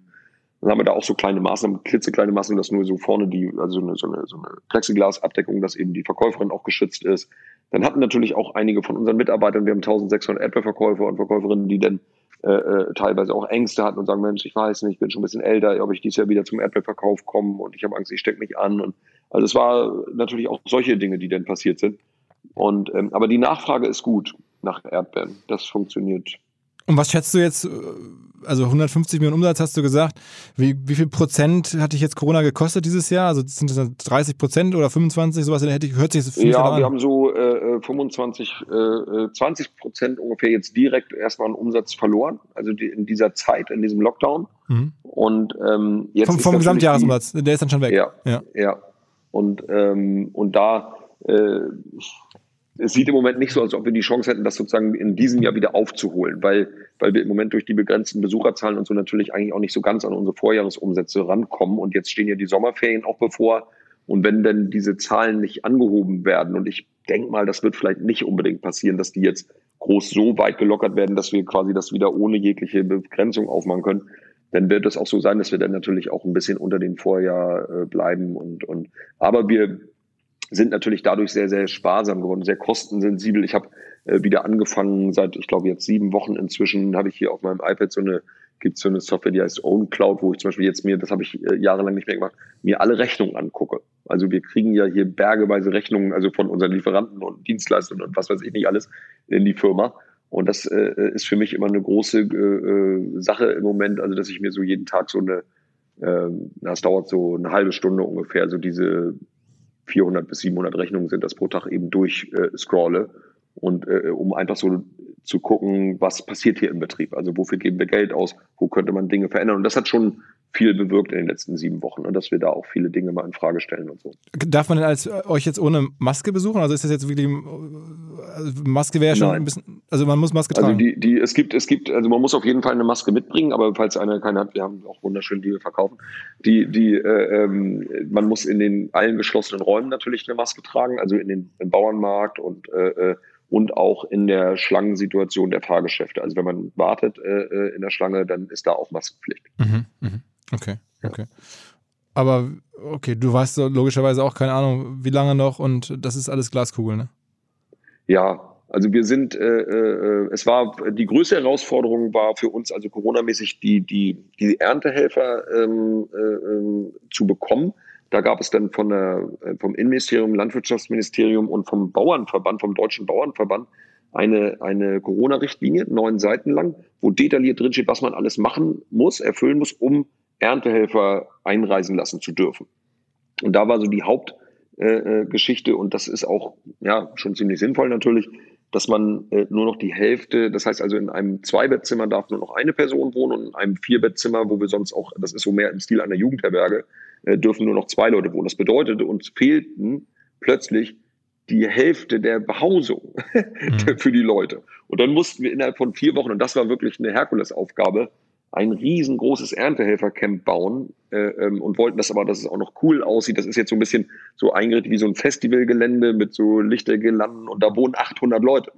Dann haben wir da auch so kleine Maßnahmen, klitzekleine Maßnahmen, dass nur so vorne die, also eine, so eine, so eine Plexiglasabdeckung, dass eben die Verkäuferin auch geschützt ist. Dann hatten natürlich auch einige von unseren Mitarbeitern, wir haben 1600 Erdbeerverkäufer und Verkäuferinnen, die dann äh, äh, teilweise auch Ängste hatten und sagen, Mensch, ich weiß nicht, ich bin schon ein bisschen älter, ob ich dieses Jahr wieder zum Erdbeerverkauf komme und ich habe Angst, ich stecke mich an. Und also es war natürlich auch solche Dinge, die dann passiert sind. Und ähm, aber die Nachfrage ist gut nach Erdbeeren. Das funktioniert und was schätzt du jetzt, äh, also 150 Millionen Umsatz hast du gesagt, wie, wie viel Prozent hat dich jetzt Corona gekostet dieses Jahr? Also sind das 30 Prozent oder 25, sowas? Dann hätte ich, hört sich das Ja, wir haben so äh, 25, äh, 20 äh, Prozent ungefähr jetzt direkt erstmal einen Umsatz verloren, also die, in dieser Zeit, in diesem Lockdown. Mhm. Und ähm, jetzt vom, vom Gesamtjahresumsatz, der ist dann schon weg. Ja, ja. ja. Und, ähm, und da äh, es sieht im Moment nicht so, als ob wir die Chance hätten, das sozusagen in diesem Jahr wieder aufzuholen, weil, weil wir im Moment durch die begrenzten Besucherzahlen und so natürlich eigentlich auch nicht so ganz an unsere Vorjahresumsätze rankommen. Und jetzt stehen ja die Sommerferien auch bevor. Und wenn denn diese Zahlen nicht angehoben werden, und ich denke mal, das wird vielleicht nicht unbedingt passieren, dass die jetzt groß so weit gelockert werden, dass wir quasi das wieder ohne jegliche Begrenzung aufmachen können, dann wird es auch so sein, dass wir dann natürlich auch ein bisschen unter dem Vorjahr äh, bleiben und, und aber wir sind natürlich dadurch sehr, sehr sparsam geworden, sehr kostensensibel. Ich habe äh, wieder angefangen, seit, ich glaube, jetzt sieben Wochen inzwischen, habe ich hier auf meinem iPad so eine, gibt so eine Software, die heißt Own Cloud, wo ich zum Beispiel jetzt mir, das habe ich äh, jahrelang nicht mehr gemacht, mir alle Rechnungen angucke. Also wir kriegen ja hier bergeweise Rechnungen, also von unseren Lieferanten und Dienstleistern und was weiß ich nicht alles in die Firma. Und das äh, ist für mich immer eine große äh, Sache im Moment, also dass ich mir so jeden Tag so eine, äh, das dauert so eine halbe Stunde ungefähr, so diese 400 bis 700 Rechnungen sind das pro Tag eben durchscrolle. äh, und äh, um einfach so zu gucken, was passiert hier im Betrieb. Also wofür geben wir Geld aus, wo könnte man Dinge verändern. Und das hat schon viel bewirkt in den letzten sieben Wochen und dass wir da auch viele Dinge mal in Frage stellen und so. Darf man denn als äh, euch jetzt ohne Maske besuchen? Also ist das jetzt wirklich also Maske wäre schon Nein. ein bisschen, also man muss Maske also tragen. Also die, die, es gibt, es gibt, also man muss auf jeden Fall eine Maske mitbringen, aber falls einer keine hat, wir haben auch wunderschön die wir verkaufen. Die, die, äh, ähm, man muss in den allen geschlossenen Räumen natürlich eine Maske tragen, also in den im Bauernmarkt und äh, äh und auch in der Schlangensituation der Fahrgeschäfte. Also wenn man wartet äh, äh in der Schlange, dann ist da auch Maskenpflicht. Mhm, mh. Okay, okay. Aber okay, du weißt logischerweise auch keine Ahnung, wie lange noch und das ist alles Glaskugel, ne? Ja, also wir sind, äh, äh, es war die größte Herausforderung war für uns also Corona-mäßig die die die Erntehelfer ähm, äh, ähm, zu bekommen. Da gab es dann von der, äh, vom Innenministerium, Landwirtschaftsministerium und vom Bauernverband, vom Deutschen Bauernverband eine, eine Corona-Richtlinie, neun Seiten lang, wo detailliert drinsteht, was man alles machen muss, erfüllen muss, um Erntehelfer einreisen lassen zu dürfen. Und da war so die Hauptgeschichte, äh, und das ist auch ja schon ziemlich sinnvoll natürlich, dass man äh, nur noch die Hälfte, das heißt also in einem Zweibettzimmer darf nur noch eine Person wohnen und in einem Vierbettzimmer, wo wir sonst auch, das ist so mehr im Stil einer Jugendherberge, äh, dürfen nur noch zwei Leute wohnen. Das bedeutete, uns fehlten plötzlich die Hälfte der Behausung mhm. für die Leute. Und dann mussten wir innerhalb von vier Wochen, und das war wirklich eine Herkulesaufgabe, ein riesengroßes Erntehelfercamp bauen äh, ähm, und wollten das aber, dass es auch noch cool aussieht. Das ist jetzt so ein bisschen so eingerichtet wie so ein Festivalgelände mit so Lichtergelanden und da wohnen 800 Leute.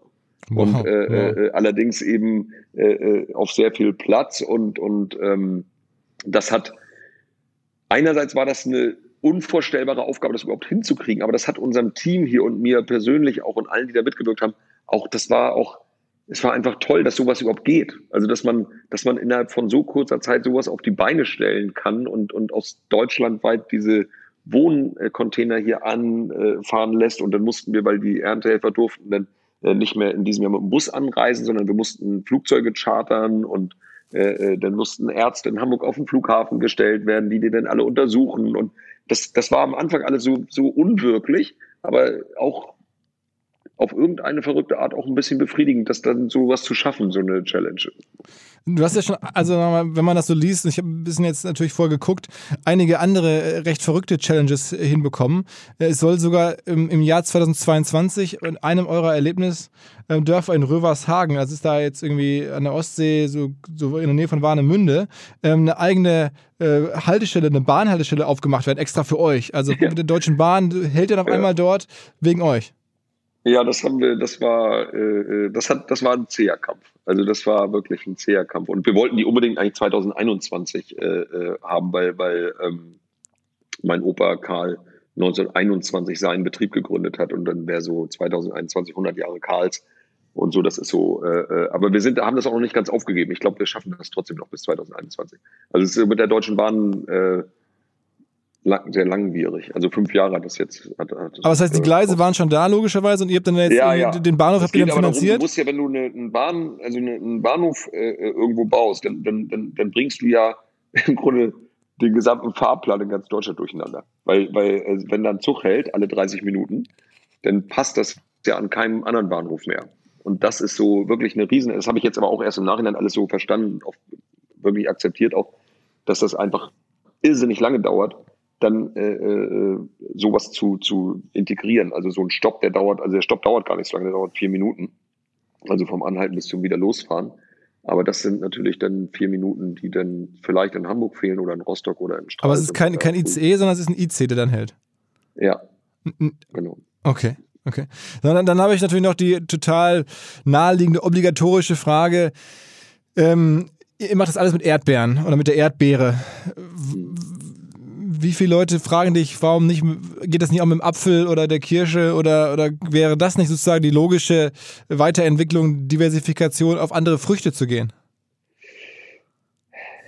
Wow, und äh, wow. äh, allerdings eben äh, äh, auf sehr viel Platz und, und ähm, das hat, einerseits war das eine unvorstellbare Aufgabe, das überhaupt hinzukriegen, aber das hat unserem Team hier und mir persönlich auch und allen, die da mitgewirkt haben, auch, das war auch es war einfach toll, dass sowas überhaupt geht. Also dass man, dass man innerhalb von so kurzer Zeit sowas auf die Beine stellen kann und, und aus Deutschland weit diese Wohncontainer hier anfahren lässt. Und dann mussten wir, weil die Erntehelfer durften dann äh, nicht mehr in diesem Jahr mit dem Bus anreisen, sondern wir mussten Flugzeuge chartern und äh, äh, dann mussten Ärzte in Hamburg auf den Flughafen gestellt werden, die die dann alle untersuchen. Und das, das war am Anfang alles so, so unwirklich, aber auch auf irgendeine verrückte Art auch ein bisschen befriedigend, das dann sowas zu schaffen, so eine Challenge. Du hast ja schon, also wenn man das so liest, ich habe ein bisschen jetzt natürlich vorher geguckt, einige andere äh, recht verrückte Challenges hinbekommen. Äh, es soll sogar im, im Jahr 2022 in einem eurer Erlebnisdörfer in Rövershagen, das ist da jetzt irgendwie an der Ostsee, so, so in der Nähe von Warnemünde, ähm, eine eigene äh, Haltestelle, eine Bahnhaltestelle aufgemacht werden, extra für euch. Also mit der Deutschen Bahn hält ihr auf einmal dort wegen euch. Ja, das haben wir, das war, äh, äh das hat, das war ein zäher Kampf. Also das war wirklich ein zäher Kampf. Und wir wollten die unbedingt eigentlich 2021 äh, äh, haben, weil, weil ähm, mein Opa Karl 1921 seinen Betrieb gegründet hat und dann wäre so 2021 100 Jahre Karls und so. Das ist so. Äh, äh, aber wir sind, haben das auch noch nicht ganz aufgegeben. Ich glaube, wir schaffen das trotzdem noch bis 2021. Also es ist mit der Deutschen Bahn äh, lang, sehr langwierig. Also fünf Jahre hat das jetzt. Hat, hat aber das heißt, die Gleise waren schon da logischerweise und ihr habt dann jetzt ja, ja. den Bahnhof habt ihr dann finanziert? Darum, du musst ja, wenn du eine, einen, Bahn, also eine, einen Bahnhof äh, äh, irgendwo baust, dann, dann, dann, dann bringst du ja im Grunde den gesamten Fahrplan in ganz Deutschland durcheinander. Weil, weil äh, wenn dann Zug hält, alle 30 Minuten, dann passt das ja an keinem anderen Bahnhof mehr. Und das ist so wirklich eine Riesen. Das habe ich jetzt aber auch erst im Nachhinein alles so verstanden, auch wirklich akzeptiert auch, dass das einfach irrsinnig lange dauert dann äh, äh, sowas zu, zu integrieren. Also so ein Stopp, der dauert, also der Stopp dauert gar nicht so lange, der dauert vier Minuten. Also vom Anhalten bis zum wieder losfahren. Aber das sind natürlich dann vier Minuten, die dann vielleicht in Hamburg fehlen oder in Rostock oder in Straße. Aber es ist kein, kein ICE, sondern es ist ein IC, der dann hält. Ja. Genau. Okay. Okay. Dann, dann habe ich natürlich noch die total naheliegende, obligatorische Frage. Ähm, ihr macht das alles mit Erdbeeren oder mit der Erdbeere wie viele Leute fragen dich, warum nicht, geht das nicht auch mit dem Apfel oder der Kirsche oder, oder wäre das nicht sozusagen die logische Weiterentwicklung, Diversifikation auf andere Früchte zu gehen?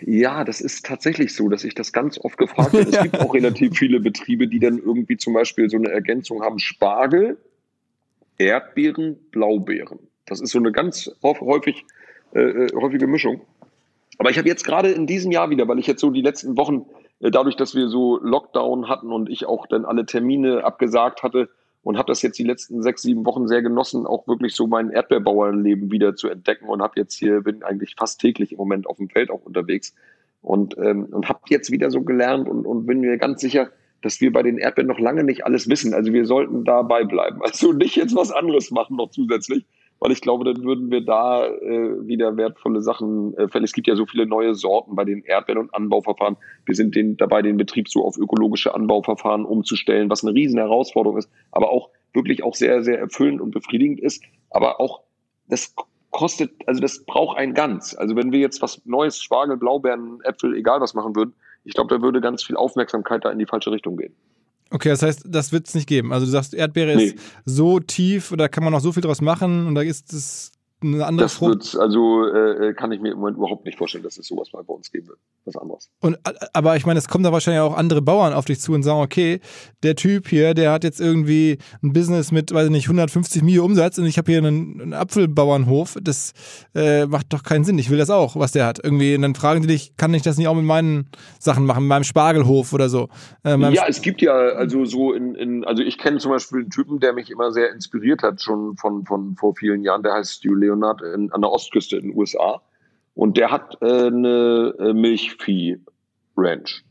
Ja, das ist tatsächlich so, dass ich das ganz oft gefragt habe. Es ja. gibt auch relativ viele Betriebe, die dann irgendwie zum Beispiel so eine Ergänzung haben: Spargel, Erdbeeren, Blaubeeren. Das ist so eine ganz häufig, äh, äh, häufige Mischung. Aber ich habe jetzt gerade in diesem Jahr wieder, weil ich jetzt so die letzten Wochen dadurch, dass wir so Lockdown hatten und ich auch dann alle Termine abgesagt hatte und habe das jetzt die letzten sechs, sieben Wochen sehr genossen, auch wirklich so mein Erdbeerbauernleben wieder zu entdecken und habe jetzt hier, bin eigentlich fast täglich im Moment auf dem Feld auch unterwegs und, ähm, und habe jetzt wieder so gelernt und, und bin mir ganz sicher, dass wir bei den Erdbeeren noch lange nicht alles wissen. Also wir sollten dabei bleiben. Also nicht jetzt was anderes machen noch zusätzlich, weil ich glaube, dann würden wir da äh, wieder wertvolle Sachen äh, fällen. Es gibt ja so viele neue Sorten bei den Erdbeeren und Anbauverfahren. Wir sind den, dabei, den Betrieb so auf ökologische Anbauverfahren umzustellen, was eine riesen Herausforderung ist, aber auch wirklich auch sehr, sehr erfüllend und befriedigend ist. Aber auch das kostet, also das braucht ein Ganz. Also wenn wir jetzt was Neues, Spargel, Blaubeeren, Äpfel, egal was machen würden, ich glaube, da würde ganz viel Aufmerksamkeit da in die falsche Richtung gehen. Okay, das heißt, das wird es nicht geben. Also du sagst, Erdbeere nee. ist so tief, da kann man noch so viel draus machen und da ist es eine andere das Frucht. also äh, äh, kann ich mir im Moment überhaupt nicht vorstellen, dass es sowas mal bei uns geben wird. Was anderes. Und, aber ich meine, es kommen da wahrscheinlich auch andere Bauern auf dich zu und sagen, okay, der Typ hier, der hat jetzt irgendwie ein Business mit, weiß ich nicht, 150 Mio Umsatz und ich habe hier einen, einen, Apfelbauernhof. Das äh, macht doch keinen Sinn. Ich will das auch, was der hat. Irgendwie, und dann fragen die dich, kann ich das nicht auch mit meinen Sachen machen, mit meinem Spargelhof oder so? Äh, ja, es gibt ja also so in, in also ich kenne zum Beispiel einen Typen, der mich immer sehr inspiriert hat, schon von, von vor vielen Jahren, der heißt Stu Leonard in, an der Ostküste in den USA. Und der hat äh, eine äh, Milchvieh-Ranch.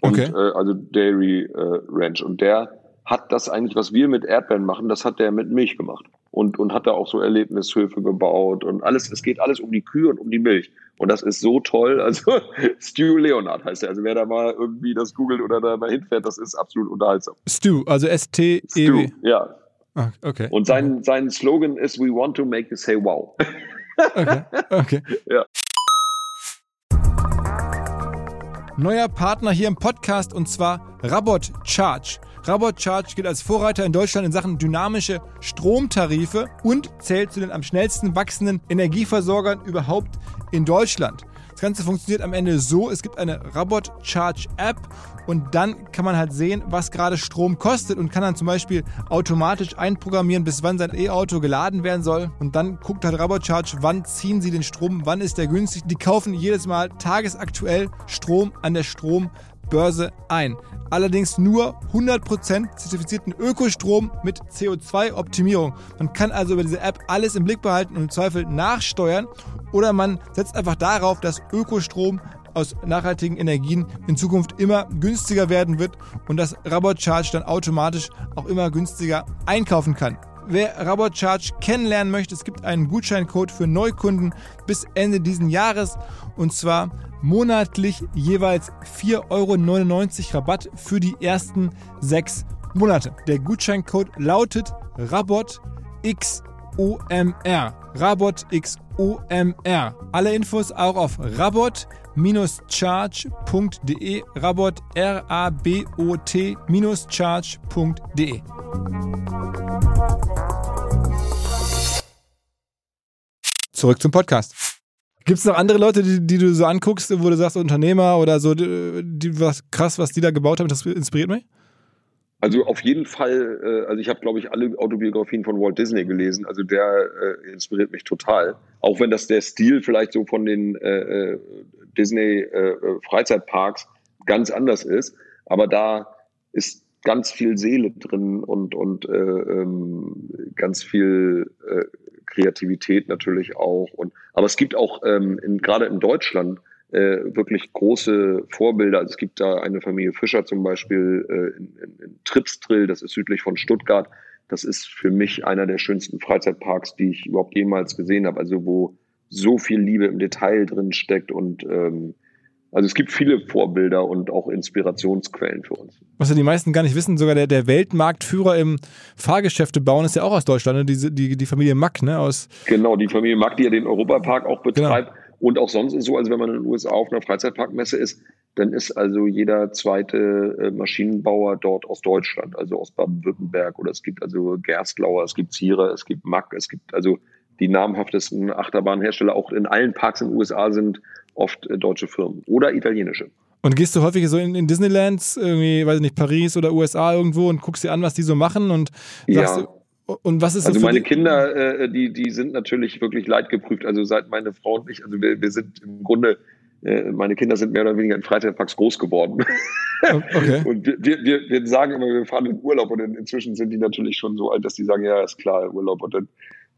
Okay. äh, also Dairy äh, Ranch. Und der hat das eigentlich, was wir mit Erdbeeren machen, das hat der mit Milch gemacht. Und, und hat da auch so Erlebnishöfe gebaut und alles. Es geht alles um die Kühe und um die Milch. Und das ist so toll. Also Stu Leonard heißt er. Also wer da mal irgendwie das googelt oder da mal hinfährt, das ist absolut unterhaltsam. Stu, also S-T-E-W. Ja, Ah, okay. Und sein, sein Slogan ist, we want to make you say wow. Okay, okay. ja. Neuer Partner hier im Podcast und zwar Rabot Charge. Rabot Charge gilt als Vorreiter in Deutschland in Sachen dynamische Stromtarife und zählt zu den am schnellsten wachsenden Energieversorgern überhaupt in Deutschland Ganze funktioniert am Ende so, es gibt eine Robot Charge App und dann kann man halt sehen, was gerade Strom kostet und kann dann zum Beispiel automatisch einprogrammieren, bis wann sein E-Auto geladen werden soll. Und dann guckt halt Robot Charge, wann ziehen sie den Strom, wann ist der günstig. Die kaufen jedes Mal tagesaktuell Strom an der Strombörse ein. Allerdings nur 100% zertifizierten Ökostrom mit CO2-Optimierung. Man kann also über diese App alles im Blick behalten und im Zweifel nachsteuern oder man setzt einfach darauf, dass Ökostrom aus nachhaltigen Energien in Zukunft immer günstiger werden wird und dass Rabot Charge dann automatisch auch immer günstiger einkaufen kann. Wer Rabot Charge kennenlernen möchte, es gibt einen Gutscheincode für Neukunden bis Ende diesen Jahres und zwar monatlich jeweils 4,99 Euro Rabatt für die ersten sechs Monate. Der Gutscheincode lautet RabotXOMR. RabotXOMR. Alle Infos auch auf rabot-charge.de. Rabot R-A-B-O-T-charge.de. Zurück zum Podcast. Gibt es noch andere Leute, die, die, du so anguckst, wo du sagst, Unternehmer oder so, die, was krass, was die da gebaut haben, das inspiriert mich? Also auf jeden Fall, äh, also ich habe, glaube ich, alle Autobiografien von Walt Disney gelesen. Also der äh, inspiriert mich total. Auch wenn das der Stil vielleicht so von den äh, äh Disney äh, Freizeitparks ganz anders ist. Aber da ist ganz viel Seele drin und, und äh, ähm, ganz viel äh, Kreativität natürlich auch. Und, aber es gibt auch ähm, gerade in Deutschland äh, wirklich große Vorbilder. Also es gibt da eine Familie Fischer zum Beispiel äh, in, in, in Tripsdrill, das ist südlich von Stuttgart. Das ist für mich einer der schönsten Freizeitparks, die ich überhaupt jemals gesehen habe. Also wo so viel Liebe im Detail drin steckt und ähm, also es gibt viele Vorbilder und auch Inspirationsquellen für uns. Was ja die meisten gar nicht wissen, sogar der, der Weltmarktführer im Fahrgeschäftebauen ist ja auch aus Deutschland, ne? die, die, die Familie Mack, ne? Aus genau, die Familie Mack, die ja den Europapark auch betreibt. Genau. Und auch sonst ist es so, also wenn man in den USA auf einer Freizeitparkmesse ist, dann ist also jeder zweite äh, Maschinenbauer dort aus Deutschland, also aus Baden-Württemberg. Oder es gibt also Gerstlauer, es gibt Zierer, es gibt Mack, es gibt also die namhaftesten Achterbahnhersteller. Auch in allen Parks in den USA sind oft äh, deutsche Firmen oder italienische. Und gehst du häufig so in, in Disneylands, irgendwie, weiß ich nicht, Paris oder USA irgendwo und guckst dir an, was die so machen und sagst, ja. Und was ist also so meine Kinder, äh, die, die sind natürlich wirklich leidgeprüft. Also seit meine Frau und ich, also wir, wir sind im Grunde, äh, meine Kinder sind mehr oder weniger in Freizeitparks groß geworden. Okay. und wir, wir, wir sagen immer, wir fahren in Urlaub und inzwischen sind die natürlich schon so alt, dass die sagen, ja, ist klar, Urlaub. Und dann,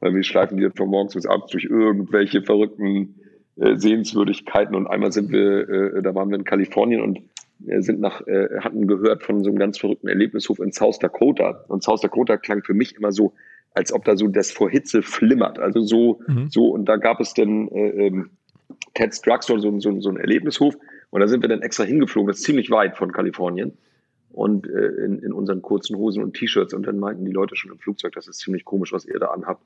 weil wir schleifen die von morgens bis abends durch irgendwelche verrückten äh, Sehenswürdigkeiten. Und einmal sind wir, äh, da waren wir in Kalifornien und sind nach, äh, hatten gehört von so einem ganz verrückten Erlebnishof in South Dakota. Und South Dakota klang für mich immer so, als ob da so das vor Hitze flimmert. Also so, mhm. so, und da gab es dann äh, ähm, Ted's Drugstore, so, so, so ein Erlebnishof. Und da sind wir dann extra hingeflogen, das ist ziemlich weit von Kalifornien. Und äh, in, in unseren kurzen Hosen und T-Shirts. Und dann meinten die Leute schon im Flugzeug, das ist ziemlich komisch, was ihr da anhabt.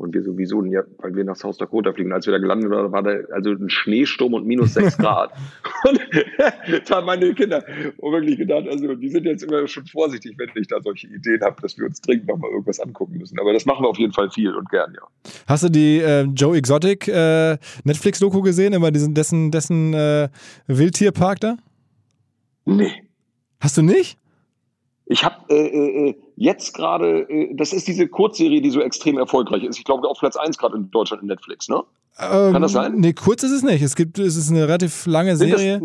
Und wir sowieso, ja, weil wir nach South Dakota fliegen. Als wir da gelandet waren, war da also ein Schneesturm und minus sechs Grad. und da haben meine Kinder wirklich gedacht, also die sind jetzt immer schon vorsichtig, wenn ich da solche Ideen habe, dass wir uns dringend nochmal irgendwas angucken müssen. Aber das machen wir auf jeden Fall viel und gern, ja. Hast du die äh, Joe Exotic äh, Netflix-Doku gesehen, über diesen, dessen, dessen äh, Wildtierpark da? Nee. Hast du nicht? Ich habe äh, äh, äh, jetzt gerade, äh, das ist diese Kurzserie, die so extrem erfolgreich ist. Ich glaube auf Platz 1 gerade in Deutschland in Netflix, ne? Ähm, Kann das sein? Nee, kurz ist es nicht. Es gibt, es ist eine relativ lange Serie.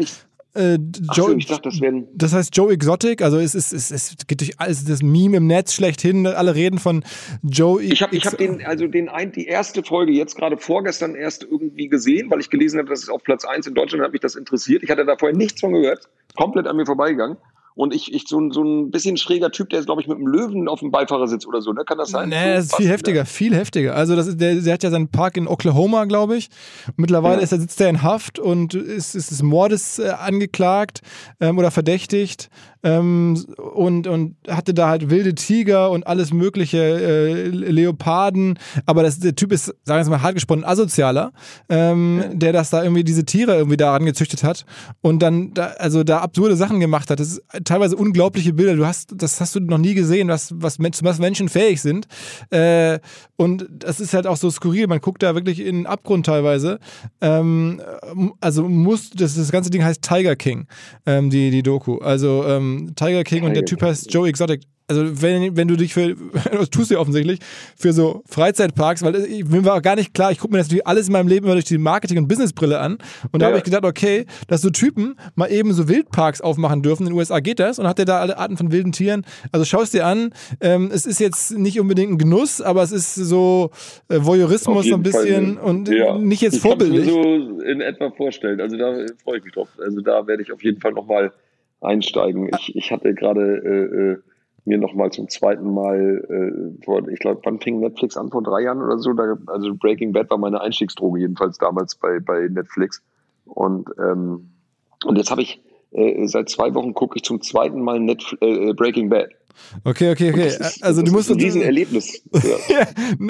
Äh, Joe, so, ich dachte, das. Das heißt Joe Exotic, also es, ist, es, es geht durch alles das Meme im Netz schlechthin, alle reden von Joe Ich habe ich hab den, also den ein, die erste Folge jetzt gerade vorgestern erst irgendwie gesehen, weil ich gelesen habe, dass es auf Platz 1 in Deutschland hat mich das interessiert. Ich hatte da vorher nichts von gehört, komplett an mir vorbeigegangen und ich, ich so, so ein bisschen schräger Typ, der ist, glaube ich, mit einem Löwen auf dem Beifahrersitz oder so, ne? Kann das sein? Nee, das ist viel heftiger, wieder? viel heftiger. Also das ist, der, der hat ja seinen Park in Oklahoma, glaube ich. Mittlerweile ja. ist er, sitzt er in Haft und ist, ist des Mordes äh, angeklagt ähm, oder verdächtigt ähm, und, und hatte da halt wilde Tiger und alles mögliche, äh, Leoparden, aber das, der Typ ist, sagen wir mal hart gesprochen, asozialer, ähm, ja. der das da irgendwie diese Tiere irgendwie da angezüchtet hat und dann da, also da absurde Sachen gemacht hat. Das ist teilweise unglaubliche Bilder. Du hast, das hast du noch nie gesehen, was, was, was Menschen fähig sind. Äh, und das ist halt auch so skurril. Man guckt da wirklich in den Abgrund teilweise. Ähm, also muss, das, das ganze Ding heißt Tiger King, ähm, die, die Doku. Also ähm, Tiger King und der Typ heißt Joe Exotic also wenn, wenn du dich für, das tust du ja offensichtlich, für so Freizeitparks, weil ich, mir war gar nicht klar, ich gucke mir natürlich alles in meinem Leben immer durch die Marketing- und Businessbrille an und da ja. habe ich gedacht, okay, dass so Typen mal eben so Wildparks aufmachen dürfen, in den USA geht das und hat der da alle Arten von wilden Tieren, also schau es dir an, ähm, es ist jetzt nicht unbedingt ein Genuss, aber es ist so äh, Voyeurismus so ein bisschen Fall. und ja. nicht jetzt ich vorbildlich. Ich kann mir so in etwa vorstellen, also da freue ich mich drauf, also da werde ich auf jeden Fall nochmal einsteigen. Ich, ich hatte gerade äh, äh mir nochmal zum zweiten Mal, äh, vor, ich glaube, wann fing Netflix an? Vor drei Jahren oder so? Da, also Breaking Bad war meine Einstiegsdroge jedenfalls damals bei, bei Netflix. Und, ähm, und jetzt habe ich, äh, seit zwei Wochen gucke ich zum zweiten Mal Netf äh, Breaking Bad. Okay, okay, okay. Ist, also du musst ein Riesenerlebnis. Ja.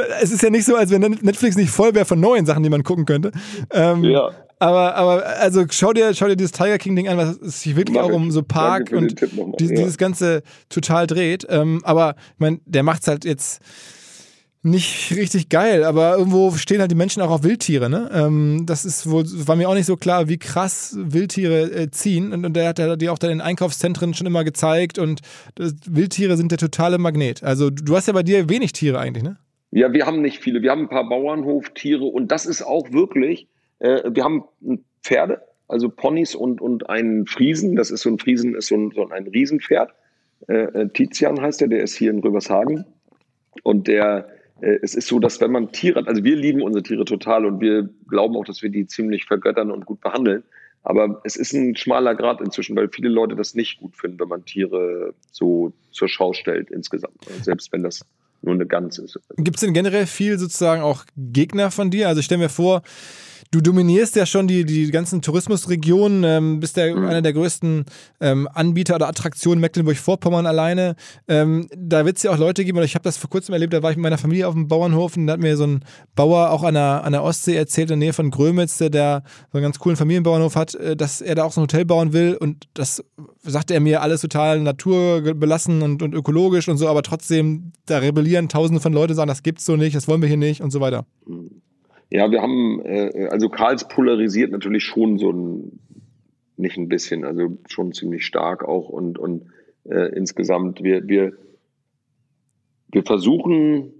es ist ja nicht so, als wenn Netflix nicht voll wäre von neuen Sachen, die man gucken könnte. Ähm, ja. Aber, aber also schau dir, schau dir dieses Tiger King Ding an, was sich wirklich Mach auch um so Park und die, ja. dieses Ganze total dreht. Ähm, aber ich meine, der macht's halt jetzt nicht richtig geil, aber irgendwo stehen halt die Menschen auch auf Wildtiere, ne? Ähm, das ist wohl, war mir auch nicht so klar, wie krass Wildtiere äh, ziehen. Und, und der hat ja die auch da in den Einkaufszentren schon immer gezeigt und das, Wildtiere sind der totale Magnet. Also du hast ja bei dir wenig Tiere eigentlich, ne? Ja, wir haben nicht viele. Wir haben ein paar Bauernhoftiere und das ist auch wirklich, äh, wir haben Pferde, also Ponys und, und einen Friesen. Das ist so ein Friesen, ist so ein, so ein Riesenpferd. Äh, äh Tizian heißt der, der ist hier in Röbershagen. Und der äh, es ist so, dass wenn man Tiere hat, also wir lieben unsere Tiere total und wir glauben auch, dass wir die ziemlich vergöttern und gut behandeln. Aber es ist ein schmaler Grad inzwischen, weil viele Leute das nicht gut finden, wenn man Tiere so zur Schau stellt insgesamt. Selbst wenn das nur eine Gans ist. Gibt es denn generell viel sozusagen auch Gegner von dir? Also ich stelle mir vor, du dominierst ja schon die, die ganzen Tourismusregionen, ähm, bist der, mhm. einer der größten ähm, Anbieter oder Attraktionen Mecklenburg-Vorpommern alleine. Ähm, da wird es ja auch Leute geben, oder ich habe das vor kurzem erlebt, da war ich mit meiner Familie auf dem Bauernhof und da hat mir so ein Bauer auch an der, an der Ostsee erzählt, in der Nähe von Grömitz, der, der so einen ganz coolen Familienbauernhof hat, äh, dass er da auch so ein Hotel bauen will und das sagte er mir alles total naturbelassen und, und ökologisch und so, aber trotzdem, da rebellieren tausende von Leuten, sagen, das gibt's so nicht, das wollen wir hier nicht und so weiter. Ja, wir haben, äh, also Karls polarisiert natürlich schon so ein, nicht ein bisschen, also schon ziemlich stark auch und, und äh, insgesamt, wir, wir, wir versuchen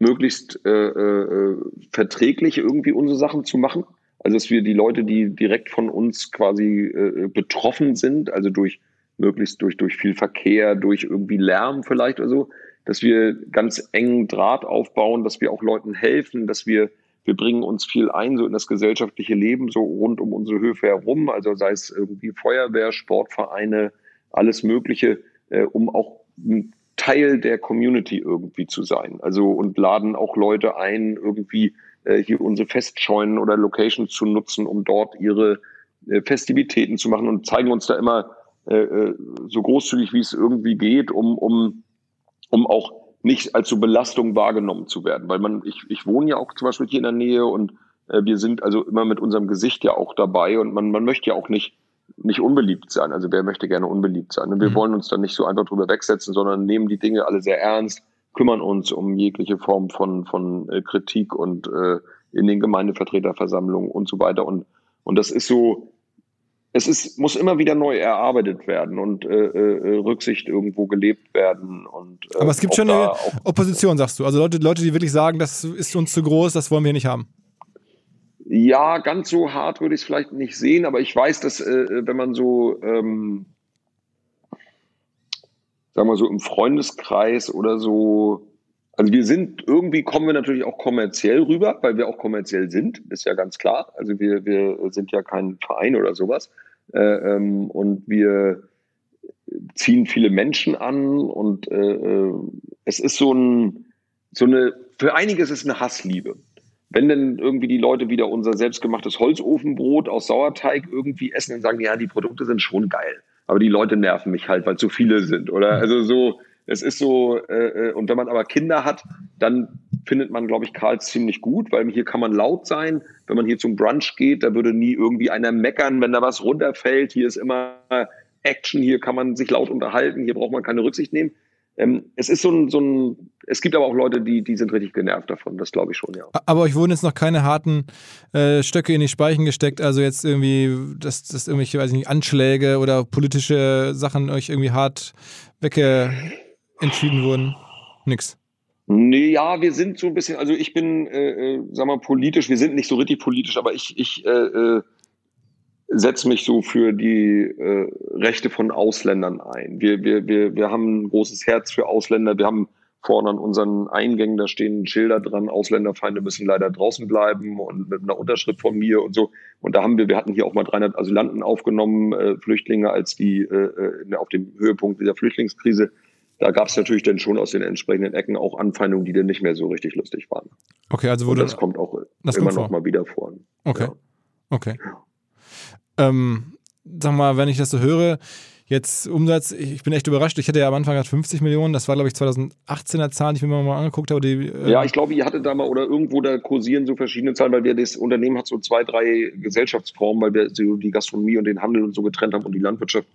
möglichst äh, äh, verträglich irgendwie unsere Sachen zu machen. Also dass wir die Leute, die direkt von uns quasi äh, betroffen sind, also durch möglichst durch, durch viel Verkehr, durch irgendwie Lärm vielleicht oder so, dass wir ganz engen Draht aufbauen, dass wir auch Leuten helfen, dass wir wir bringen uns viel ein, so in das gesellschaftliche Leben, so rund um unsere Höfe herum, also sei es irgendwie Feuerwehr, Sportvereine, alles Mögliche, äh, um auch ein Teil der Community irgendwie zu sein. Also und laden auch Leute ein, irgendwie äh, hier unsere Festscheunen oder Locations zu nutzen, um dort ihre äh, Festivitäten zu machen und zeigen uns da immer äh, äh so großzügig, wie es irgendwie geht, um, um um auch nicht als so Belastung wahrgenommen zu werden. Weil man, ich, ich wohne ja auch zum Beispiel hier in der Nähe und äh, wir sind also immer mit unserem Gesicht ja auch dabei und man, man möchte ja auch nicht, nicht unbeliebt sein. Also wer möchte gerne unbeliebt sein? Und wir mhm. wollen uns dann nicht so einfach drüber wegsetzen, sondern nehmen die Dinge alle sehr ernst, kümmern uns um jegliche Form von, von äh, Kritik und äh, in den Gemeindevertreterversammlungen und so weiter. Und, und das ist so, es ist, muss immer wieder neu erarbeitet werden und äh, äh, Rücksicht irgendwo gelebt werden. Und, äh, Aber es gibt schon eine Opposition, sagst du. Also Leute, Leute, die wirklich sagen, das ist uns zu groß, das wollen wir nicht haben. Ja, ganz so hart würde ich es vielleicht nicht sehen, aber ich weiß, dass äh, wenn man so, ähm, sagen wir so im Freundeskreis oder so, also wir sind, irgendwie kommen wir natürlich auch kommerziell rüber, weil wir auch kommerziell sind, ist ja ganz klar. Also wir, wir sind ja kein Verein oder sowas. Äh, ähm, und wir ziehen viele Menschen an und äh, äh, es ist so ein, so eine, für einige ist es eine Hassliebe. Wenn denn irgendwie die Leute wieder unser selbstgemachtes Holzofenbrot aus Sauerteig irgendwie essen und sagen, ja, die Produkte sind schon geil. Aber die Leute nerven mich halt, weil zu viele sind. Oder also so, es ist so, äh, äh, und wenn man aber Kinder hat, dann findet man, glaube ich, Karls ziemlich gut, weil hier kann man laut sein. Wenn man hier zum Brunch geht, da würde nie irgendwie einer meckern, wenn da was runterfällt. Hier ist immer Action, hier kann man sich laut unterhalten, hier braucht man keine Rücksicht nehmen. Ähm, es ist so ein, so ein, es gibt aber auch Leute, die, die sind richtig genervt davon, das glaube ich schon, ja. Aber euch wurden jetzt noch keine harten äh, Stöcke in die Speichen gesteckt, also jetzt irgendwie, dass, dass irgendwelche, weiß ich nicht, Anschläge oder politische Sachen euch irgendwie hart wegge entschieden wurden? Nix. Nee, ja, wir sind so ein bisschen, also ich bin, äh, äh, sag mal, politisch, wir sind nicht so richtig politisch, aber ich, ich äh, äh, setze mich so für die äh, Rechte von Ausländern ein. Wir, wir, wir, wir haben ein großes Herz für Ausländer. Wir haben vorne an unseren Eingängen, da stehen Schilder dran, Ausländerfeinde müssen leider draußen bleiben und mit einer Unterschrift von mir und so. Und da haben wir, wir hatten hier auch mal 300 Asylanten aufgenommen, äh, Flüchtlinge, als die äh, auf dem Höhepunkt dieser Flüchtlingskrise da gab es natürlich dann schon aus den entsprechenden Ecken auch Anfeindungen, die dann nicht mehr so richtig lustig waren. Okay, also wurde Und das kommt auch das immer kommt noch mal wieder vor. Okay. Ja. Okay. Ähm, sag mal, wenn ich das so höre, jetzt Umsatz, ich bin echt überrascht. Ich hatte ja am Anfang gesagt 50 Millionen, das war glaube ich 2018er Zahl, die ich mir mal angeguckt habe. Die, äh ja, ich glaube, ihr hattet da mal oder irgendwo da kursieren so verschiedene Zahlen, weil wir das Unternehmen hat so zwei, drei Gesellschaftsformen, weil wir so die Gastronomie und den Handel und so getrennt haben und die Landwirtschaft.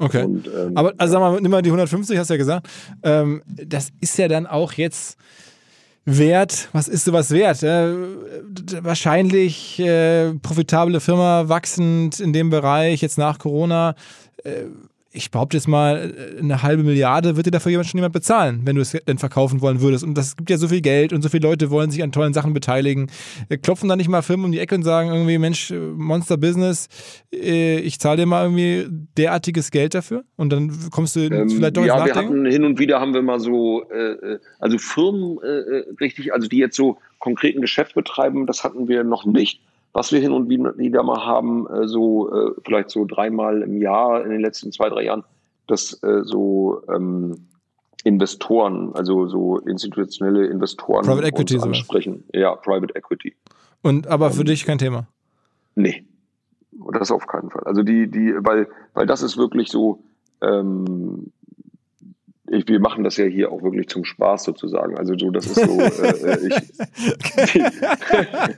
Okay. Und, ähm, Aber also sag mal, nimm mal die 150, hast du ja gesagt. Ähm, das ist ja dann auch jetzt wert. Was ist sowas wert? Äh, wahrscheinlich äh, profitable Firma, wachsend in dem Bereich, jetzt nach Corona. Äh, ich behaupte jetzt mal, eine halbe Milliarde wird dir dafür jemand schon jemand bezahlen, wenn du es denn verkaufen wollen würdest. Und das gibt ja so viel Geld und so viele Leute wollen sich an tollen Sachen beteiligen. Äh, klopfen da nicht mal Firmen um die Ecke und sagen irgendwie, Mensch, Monster Business, äh, ich zahle dir mal irgendwie derartiges Geld dafür und dann kommst du ähm, vielleicht doch? Ja, wir hatten hin und wieder haben wir mal so, äh, also Firmen äh, richtig, also die jetzt so konkreten Geschäft betreiben, das hatten wir noch nicht. Was wir hin und wieder mal haben, äh, so äh, vielleicht so dreimal im Jahr in den letzten zwei, drei Jahren, dass äh, so ähm, Investoren, also so institutionelle Investoren Private Equity uns ansprechen. Sowas. Ja, Private Equity. Und aber für ähm, dich kein Thema? Nee. Das auf keinen Fall. Also die, die, weil, weil das ist wirklich so, ähm, ich, wir machen das ja hier auch wirklich zum Spaß sozusagen. Also so, das ist so. Äh, äh ich,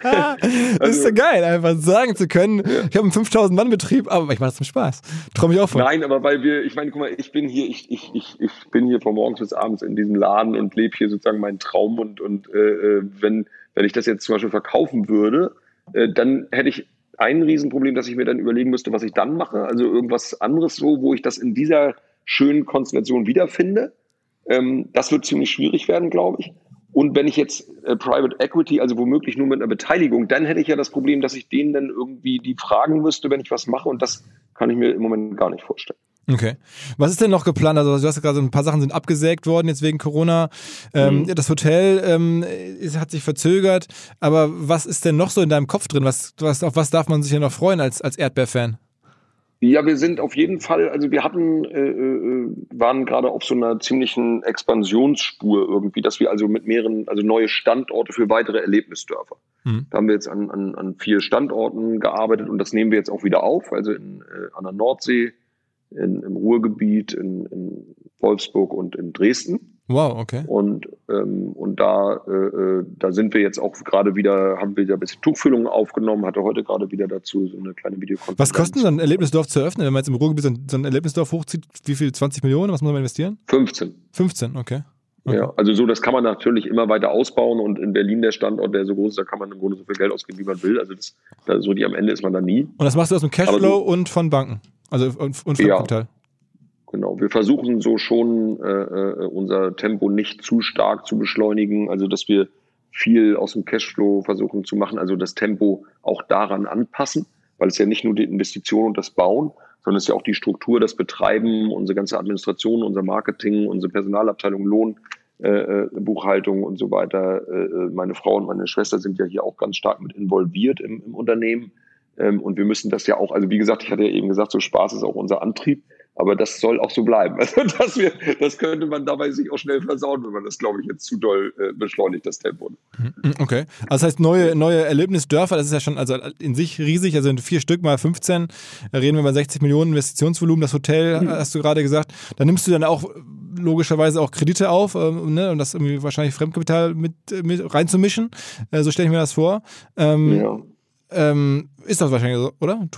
also, das ist so geil, einfach sagen zu können, ja. ich habe einen 5000 Mann Betrieb, aber ich mache das zum Spaß. Traue mich auch von. Nein, aber weil wir, ich meine, guck mal, ich bin hier, ich, ich, ich, ich bin hier von morgens bis abends in diesem Laden und lebe hier sozusagen meinen Traum und und äh, äh, wenn wenn ich das jetzt zum Beispiel verkaufen würde, äh, dann hätte ich ein Riesenproblem, dass ich mir dann überlegen müsste, was ich dann mache. Also irgendwas anderes so, wo ich das in dieser schönen Konstellation wiederfinde. Ähm, das wird ziemlich schwierig werden, glaube ich. Und wenn ich jetzt äh, Private Equity, also womöglich nur mit einer Beteiligung, dann hätte ich ja das Problem, dass ich denen dann irgendwie die fragen müsste, wenn ich was mache. Und das kann ich mir im Moment gar nicht vorstellen. Okay. Was ist denn noch geplant? Also du hast ja gerade so ein paar Sachen sind abgesägt worden jetzt wegen Corona. Ähm, mhm. Das Hotel ähm, ist, hat sich verzögert. Aber was ist denn noch so in deinem Kopf drin? Was, was, auf was darf man sich ja noch freuen als, als Erdbeerfan? Ja, wir sind auf jeden Fall, also wir hatten, äh, äh, waren gerade auf so einer ziemlichen Expansionsspur irgendwie, dass wir also mit mehreren, also neue Standorte für weitere Erlebnisdörfer. Mhm. Da haben wir jetzt an, an, an vier Standorten gearbeitet und das nehmen wir jetzt auch wieder auf, also in, äh, an der Nordsee, in, im Ruhrgebiet, in, in Wolfsburg und in Dresden. Wow, okay. Und, ähm, und da, äh, äh, da sind wir jetzt auch gerade wieder, haben wir ja ein bisschen Tuchfüllungen aufgenommen, hatte heute gerade wieder dazu so eine kleine Videokonferenz. Was kostet so ein Erlebnisdorf zu eröffnen, wenn man jetzt im Ruhrgebiet so ein, so ein Erlebnisdorf hochzieht? Wie viel? 20 Millionen? Was muss man investieren? 15. 15, okay. Okay. Ja, also so, das kann man natürlich immer weiter ausbauen und in Berlin der Standort, der so groß ist, da kann man im Grunde so viel Geld ausgeben, wie man will. Also das, da, so die am Ende ist man da nie. Und das machst du aus dem Cashflow so, und von Banken? Also und, und von ja, Kapital? Genau, wir versuchen so schon äh, äh, unser Tempo nicht zu stark zu beschleunigen, also dass wir viel aus dem Cashflow versuchen zu machen, also das Tempo auch daran anpassen, weil es ja nicht nur die Investition und das Bauen, sondern es ist ja auch die Struktur, das Betreiben, unsere ganze Administration, unser Marketing, unsere Personalabteilung, Lohn, äh, äh Buchhaltung und so weiter. Äh, äh, meine Frau und meine Schwester sind ja hier auch ganz stark mit involviert im, im Unternehmen. Ähm, und wir müssen das ja auch, also wie gesagt, ich hatte ja eben gesagt, so Spaß ist auch unser Antrieb. Aber das soll auch so bleiben. Also das, wir, das könnte man dabei sich auch schnell versauen, wenn man das, glaube ich, jetzt zu doll äh, beschleunigt, das Tempo. Mhm, okay. Also das heißt, neue, neue Erlebnisdörfer, das ist ja schon also in sich riesig, also vier Stück mal 15, da reden wir über 60 Millionen Investitionsvolumen. Das Hotel, mhm. hast du gerade gesagt, da nimmst du dann auch logischerweise auch Kredite auf, ähm, ne, um das irgendwie wahrscheinlich Fremdkapital mit, mit reinzumischen. Äh, so stelle ich mir das vor. Ähm, ja ähm, ist das wahrscheinlich so, oder?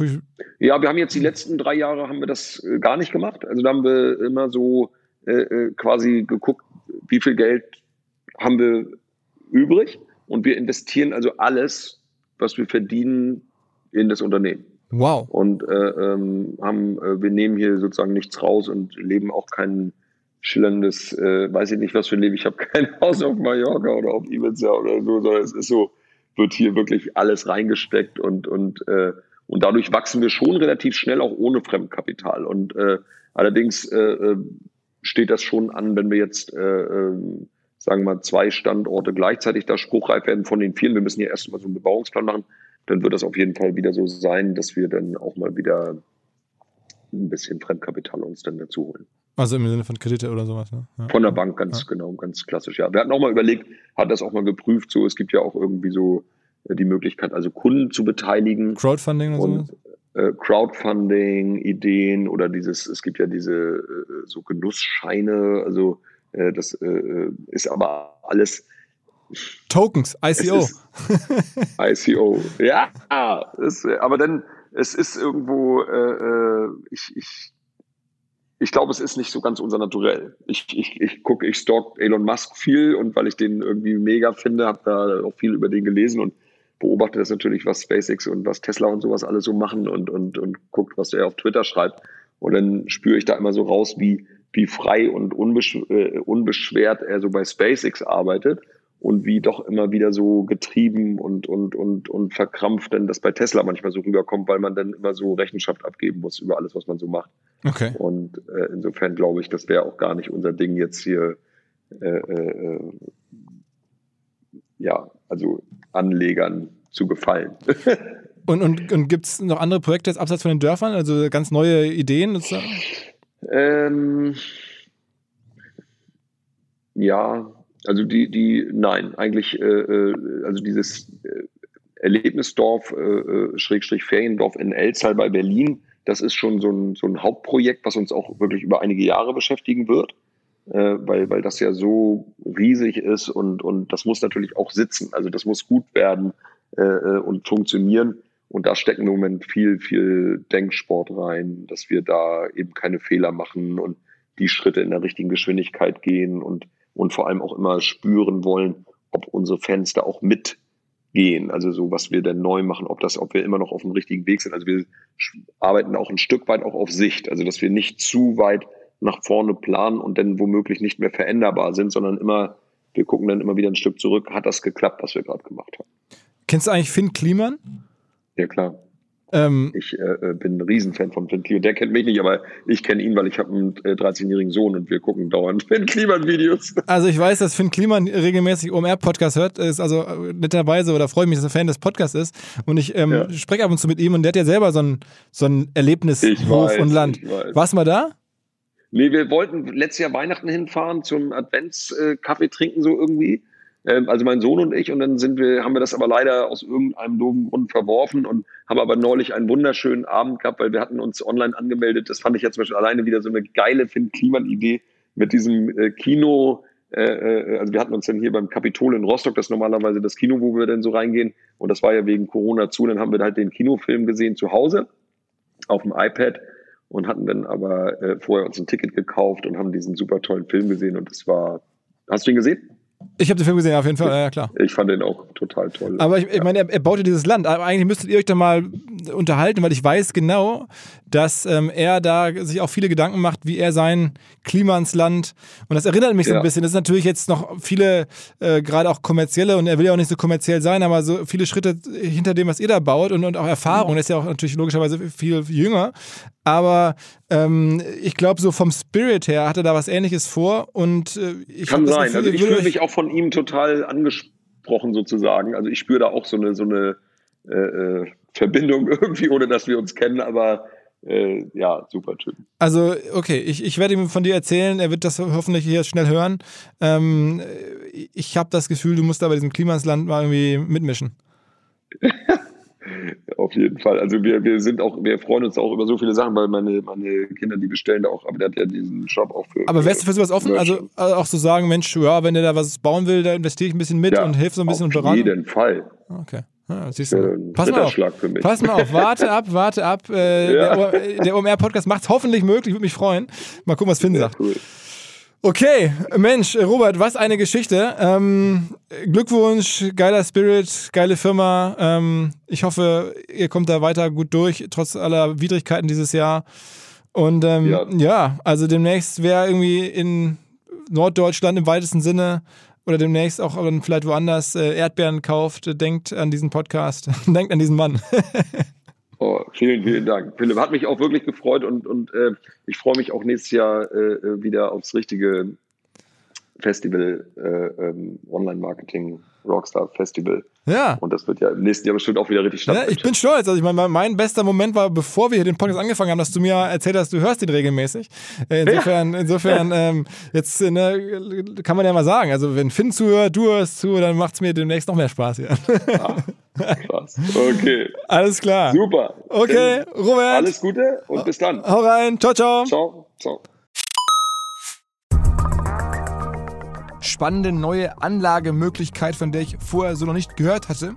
Ja, wir haben jetzt die letzten drei Jahre haben wir das äh, gar nicht gemacht. Also da haben wir immer so äh, äh, quasi geguckt, wie viel Geld haben wir übrig und wir investieren also alles, was wir verdienen, in das Unternehmen. Wow. Und äh, ähm, haben, äh, wir nehmen hier sozusagen nichts raus und leben auch kein schillerndes, äh, weiß ich nicht, was für ein Leben. Ich habe kein Haus auf Mallorca oder auf Ibiza oder so, sondern es ist so, wird hier wirklich alles reingesteckt und, und, äh, und dadurch wachsen wir schon relativ schnell auch ohne Fremdkapital. Und äh, allerdings äh, äh steht das schon an, wenn wir jetzt, äh, äh, sagen wir mal, zwei Standorte gleichzeitig da spruchreif werden von den vielen. Wir müssen ja erst mal so einen Bebauungsplan machen. Dann wird das auf jeden Fall wieder so sein, dass wir dann auch mal wieder ein bisschen Fremdkapital uns dann dazu holen. Also im Sinne von Kredite oder sowas, ne? Ja. Von der Bank, ganz ja. genau, ganz klassisch, ja. Wir hatten auch mal überlegt, hat das auch mal geprüft, so, es gibt ja auch irgendwie so äh, die Möglichkeit, also Kunden zu beteiligen. Crowdfunding und, so? Äh, Crowdfunding, Ideen oder dieses, es gibt ja diese äh, so Genussscheine, also äh, das äh, ist aber alles Tokens, ICO. ICO, ja, ist, aber dann, es ist irgendwo, äh, ich, ich ich glaube, es ist nicht so ganz unser Naturell. Ich, ich, ich gucke, ich stalk Elon Musk viel und weil ich den irgendwie mega finde, habe da auch viel über den gelesen und beobachte das natürlich, was SpaceX und was Tesla und sowas alles so machen und, und, und guckt, was er auf Twitter schreibt. Und dann spüre ich da immer so raus, wie, wie frei und äh, unbeschwert er so bei SpaceX arbeitet und wie doch immer wieder so getrieben und, und, und, und verkrampft denn das bei Tesla manchmal so rüberkommt, weil man dann immer so Rechenschaft abgeben muss über alles, was man so macht. Okay. Und äh, insofern glaube ich, das wäre auch gar nicht unser Ding jetzt hier, äh, äh, ja, also Anlegern zu gefallen. und und, und gibt es noch andere Projekte jetzt abseits von den Dörfern, also ganz neue Ideen? Ähm, ja, also die, die, nein, eigentlich, äh, äh, also dieses äh, Erlebnisdorf, äh, äh, Schrägstrich Feriendorf in Elzal bei Berlin, das ist schon so ein, so ein Hauptprojekt, was uns auch wirklich über einige Jahre beschäftigen wird, äh, weil, weil das ja so riesig ist und, und das muss natürlich auch sitzen. Also das muss gut werden äh, und funktionieren. Und da stecken im Moment viel, viel Denksport rein, dass wir da eben keine Fehler machen und die Schritte in der richtigen Geschwindigkeit gehen und und vor allem auch immer spüren wollen, ob unsere Fans da auch mitgehen. Also so, was wir denn neu machen, ob das, ob wir immer noch auf dem richtigen Weg sind. Also wir arbeiten auch ein Stück weit auch auf Sicht, also dass wir nicht zu weit nach vorne planen und dann womöglich nicht mehr veränderbar sind, sondern immer, wir gucken dann immer wieder ein Stück zurück, hat das geklappt, was wir gerade gemacht haben. Kennst du eigentlich Finn Kliman? Ja, klar. Ähm, ich äh, äh, bin ein Riesenfan von Finn Kliman. Der kennt mich nicht, aber ich kenne ihn, weil ich habe einen äh, 13-jährigen Sohn und wir gucken dauernd Finn Kliman-Videos. Also ich weiß, dass Finn Kliman regelmäßig OMR-Podcast hört, ist also äh, netterweise oder freue mich, dass er Fan des Podcasts ist. Und ich ähm, ja. spreche ab und zu mit ihm und der hat ja selber so ein, so ein Erlebnis Hof und Land. Warst du mal da? Nee, wir wollten letztes Jahr Weihnachten hinfahren zum Adventskaffee trinken, so irgendwie. Ähm, also mein Sohn und ich, und dann sind wir, haben wir das aber leider aus irgendeinem doofen Grund verworfen und haben aber neulich einen wunderschönen Abend gehabt, weil wir hatten uns online angemeldet. Das fand ich jetzt zum Beispiel alleine wieder so eine geile Finn-Kliman-Idee mit diesem äh, Kino. Äh, äh, also wir hatten uns dann hier beim Kapitol in Rostock, das ist normalerweise das Kino, wo wir dann so reingehen. Und das war ja wegen Corona zu. Dann haben wir halt den Kinofilm gesehen zu Hause auf dem iPad und hatten dann aber vorher uns ein Ticket gekauft und haben diesen super tollen Film gesehen. Und das war, hast du ihn gesehen? Ich habe den Film gesehen, auf jeden Fall, ja klar. Ich fand den auch total toll. Aber ich, ich meine, er, er baute dieses Land. Aber eigentlich müsstet ihr euch da mal unterhalten, weil ich weiß genau, dass ähm, er da sich auch viele Gedanken macht, wie er sein Klima ins Land. Und das erinnert mich so ja. ein bisschen. Das ist natürlich jetzt noch viele, äh, gerade auch kommerzielle, und er will ja auch nicht so kommerziell sein, aber so viele Schritte hinter dem, was ihr da baut und, und auch Erfahrung. Er ist ja auch natürlich logischerweise viel jünger. Aber ähm, ich glaube, so vom Spirit her hat er da was Ähnliches vor. Und äh, ich kann sein. Gefühl, also ich fühle mich auch von ihm total angesprochen sozusagen. Also ich spüre da auch so eine so eine äh, äh Verbindung irgendwie, ohne dass wir uns kennen. Aber äh, ja, super Typ. Also, okay, ich, ich werde ihm von dir erzählen, er wird das hoffentlich hier schnell hören. Ähm, ich habe das Gefühl, du musst da bei diesem Klimasland mal irgendwie mitmischen. Auf jeden Fall. Also wir, wir sind auch, wir freuen uns auch über so viele Sachen, weil meine, meine Kinder, die bestellen da auch, aber der hat ja diesen Shop auch für. Aber wärst du für sowas offen? Also, also auch so sagen, Mensch, ja, wenn der da was bauen will, da investiere ich ein bisschen mit ja, und helfe so ein bisschen und beraten? Auf jeden Fall. Okay. Ah, siehst du. Pass mal, auf, pass mal auf, warte ab, warte ab. Äh, ja. Der, der OMR-Podcast macht es hoffentlich möglich, würde mich freuen. Mal gucken, was Finn sagt. Cool. Okay, Mensch, Robert, was eine Geschichte. Ähm, Glückwunsch, geiler Spirit, geile Firma. Ähm, ich hoffe, ihr kommt da weiter gut durch, trotz aller Widrigkeiten dieses Jahr. Und ähm, ja. ja, also demnächst, wer irgendwie in Norddeutschland im weitesten Sinne oder demnächst auch vielleicht woanders äh, Erdbeeren kauft, denkt an diesen Podcast, denkt an diesen Mann. Oh, vielen, vielen Dank. Philipp, hat mich auch wirklich gefreut und, und äh, ich freue mich auch nächstes Jahr äh, äh wieder aufs richtige Festival, äh, ähm, Online-Marketing, Rockstar Festival. Ja. Und das wird ja im nächsten Jahr bestimmt auch wieder richtig stattfinden. Ja, ich bin stolz. Also ich meine, mein bester Moment war, bevor wir hier den Podcast angefangen haben, dass du mir erzählt hast, du hörst ihn regelmäßig. Äh, insofern, ja. insofern ähm, jetzt ne, kann man ja mal sagen, also wenn Finn zuhört, du hörst zu, dann macht es mir demnächst noch mehr Spaß hier. Ah, krass. Okay. Alles klar. Super. Okay, Robert. Alles Gute und bis dann. Hau rein. Ciao, ciao. Ciao. Ciao. Spannende neue Anlagemöglichkeit, von der ich vorher so noch nicht gehört hatte.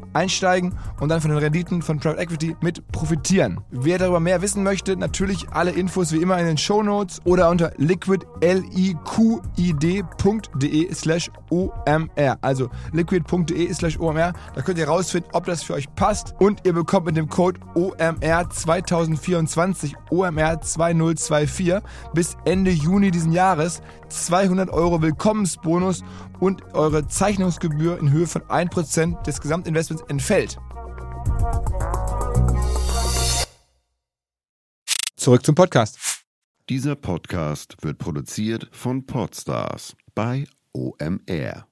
einsteigen und dann von den Renditen von Private Equity mit profitieren. Wer darüber mehr wissen möchte, natürlich alle Infos wie immer in den Show Notes oder unter liquidliquid.de slash omr. Also liquid.de slash omr. Da könnt ihr rausfinden, ob das für euch passt und ihr bekommt mit dem Code OMR 2024 OMR 2024 bis Ende Juni diesen Jahres 200 Euro Willkommensbonus und eure Zeichnungsgebühr in Höhe von 1% des Gesamtinvestments entfällt. Zurück zum Podcast. Dieser Podcast wird produziert von Podstars bei OMR.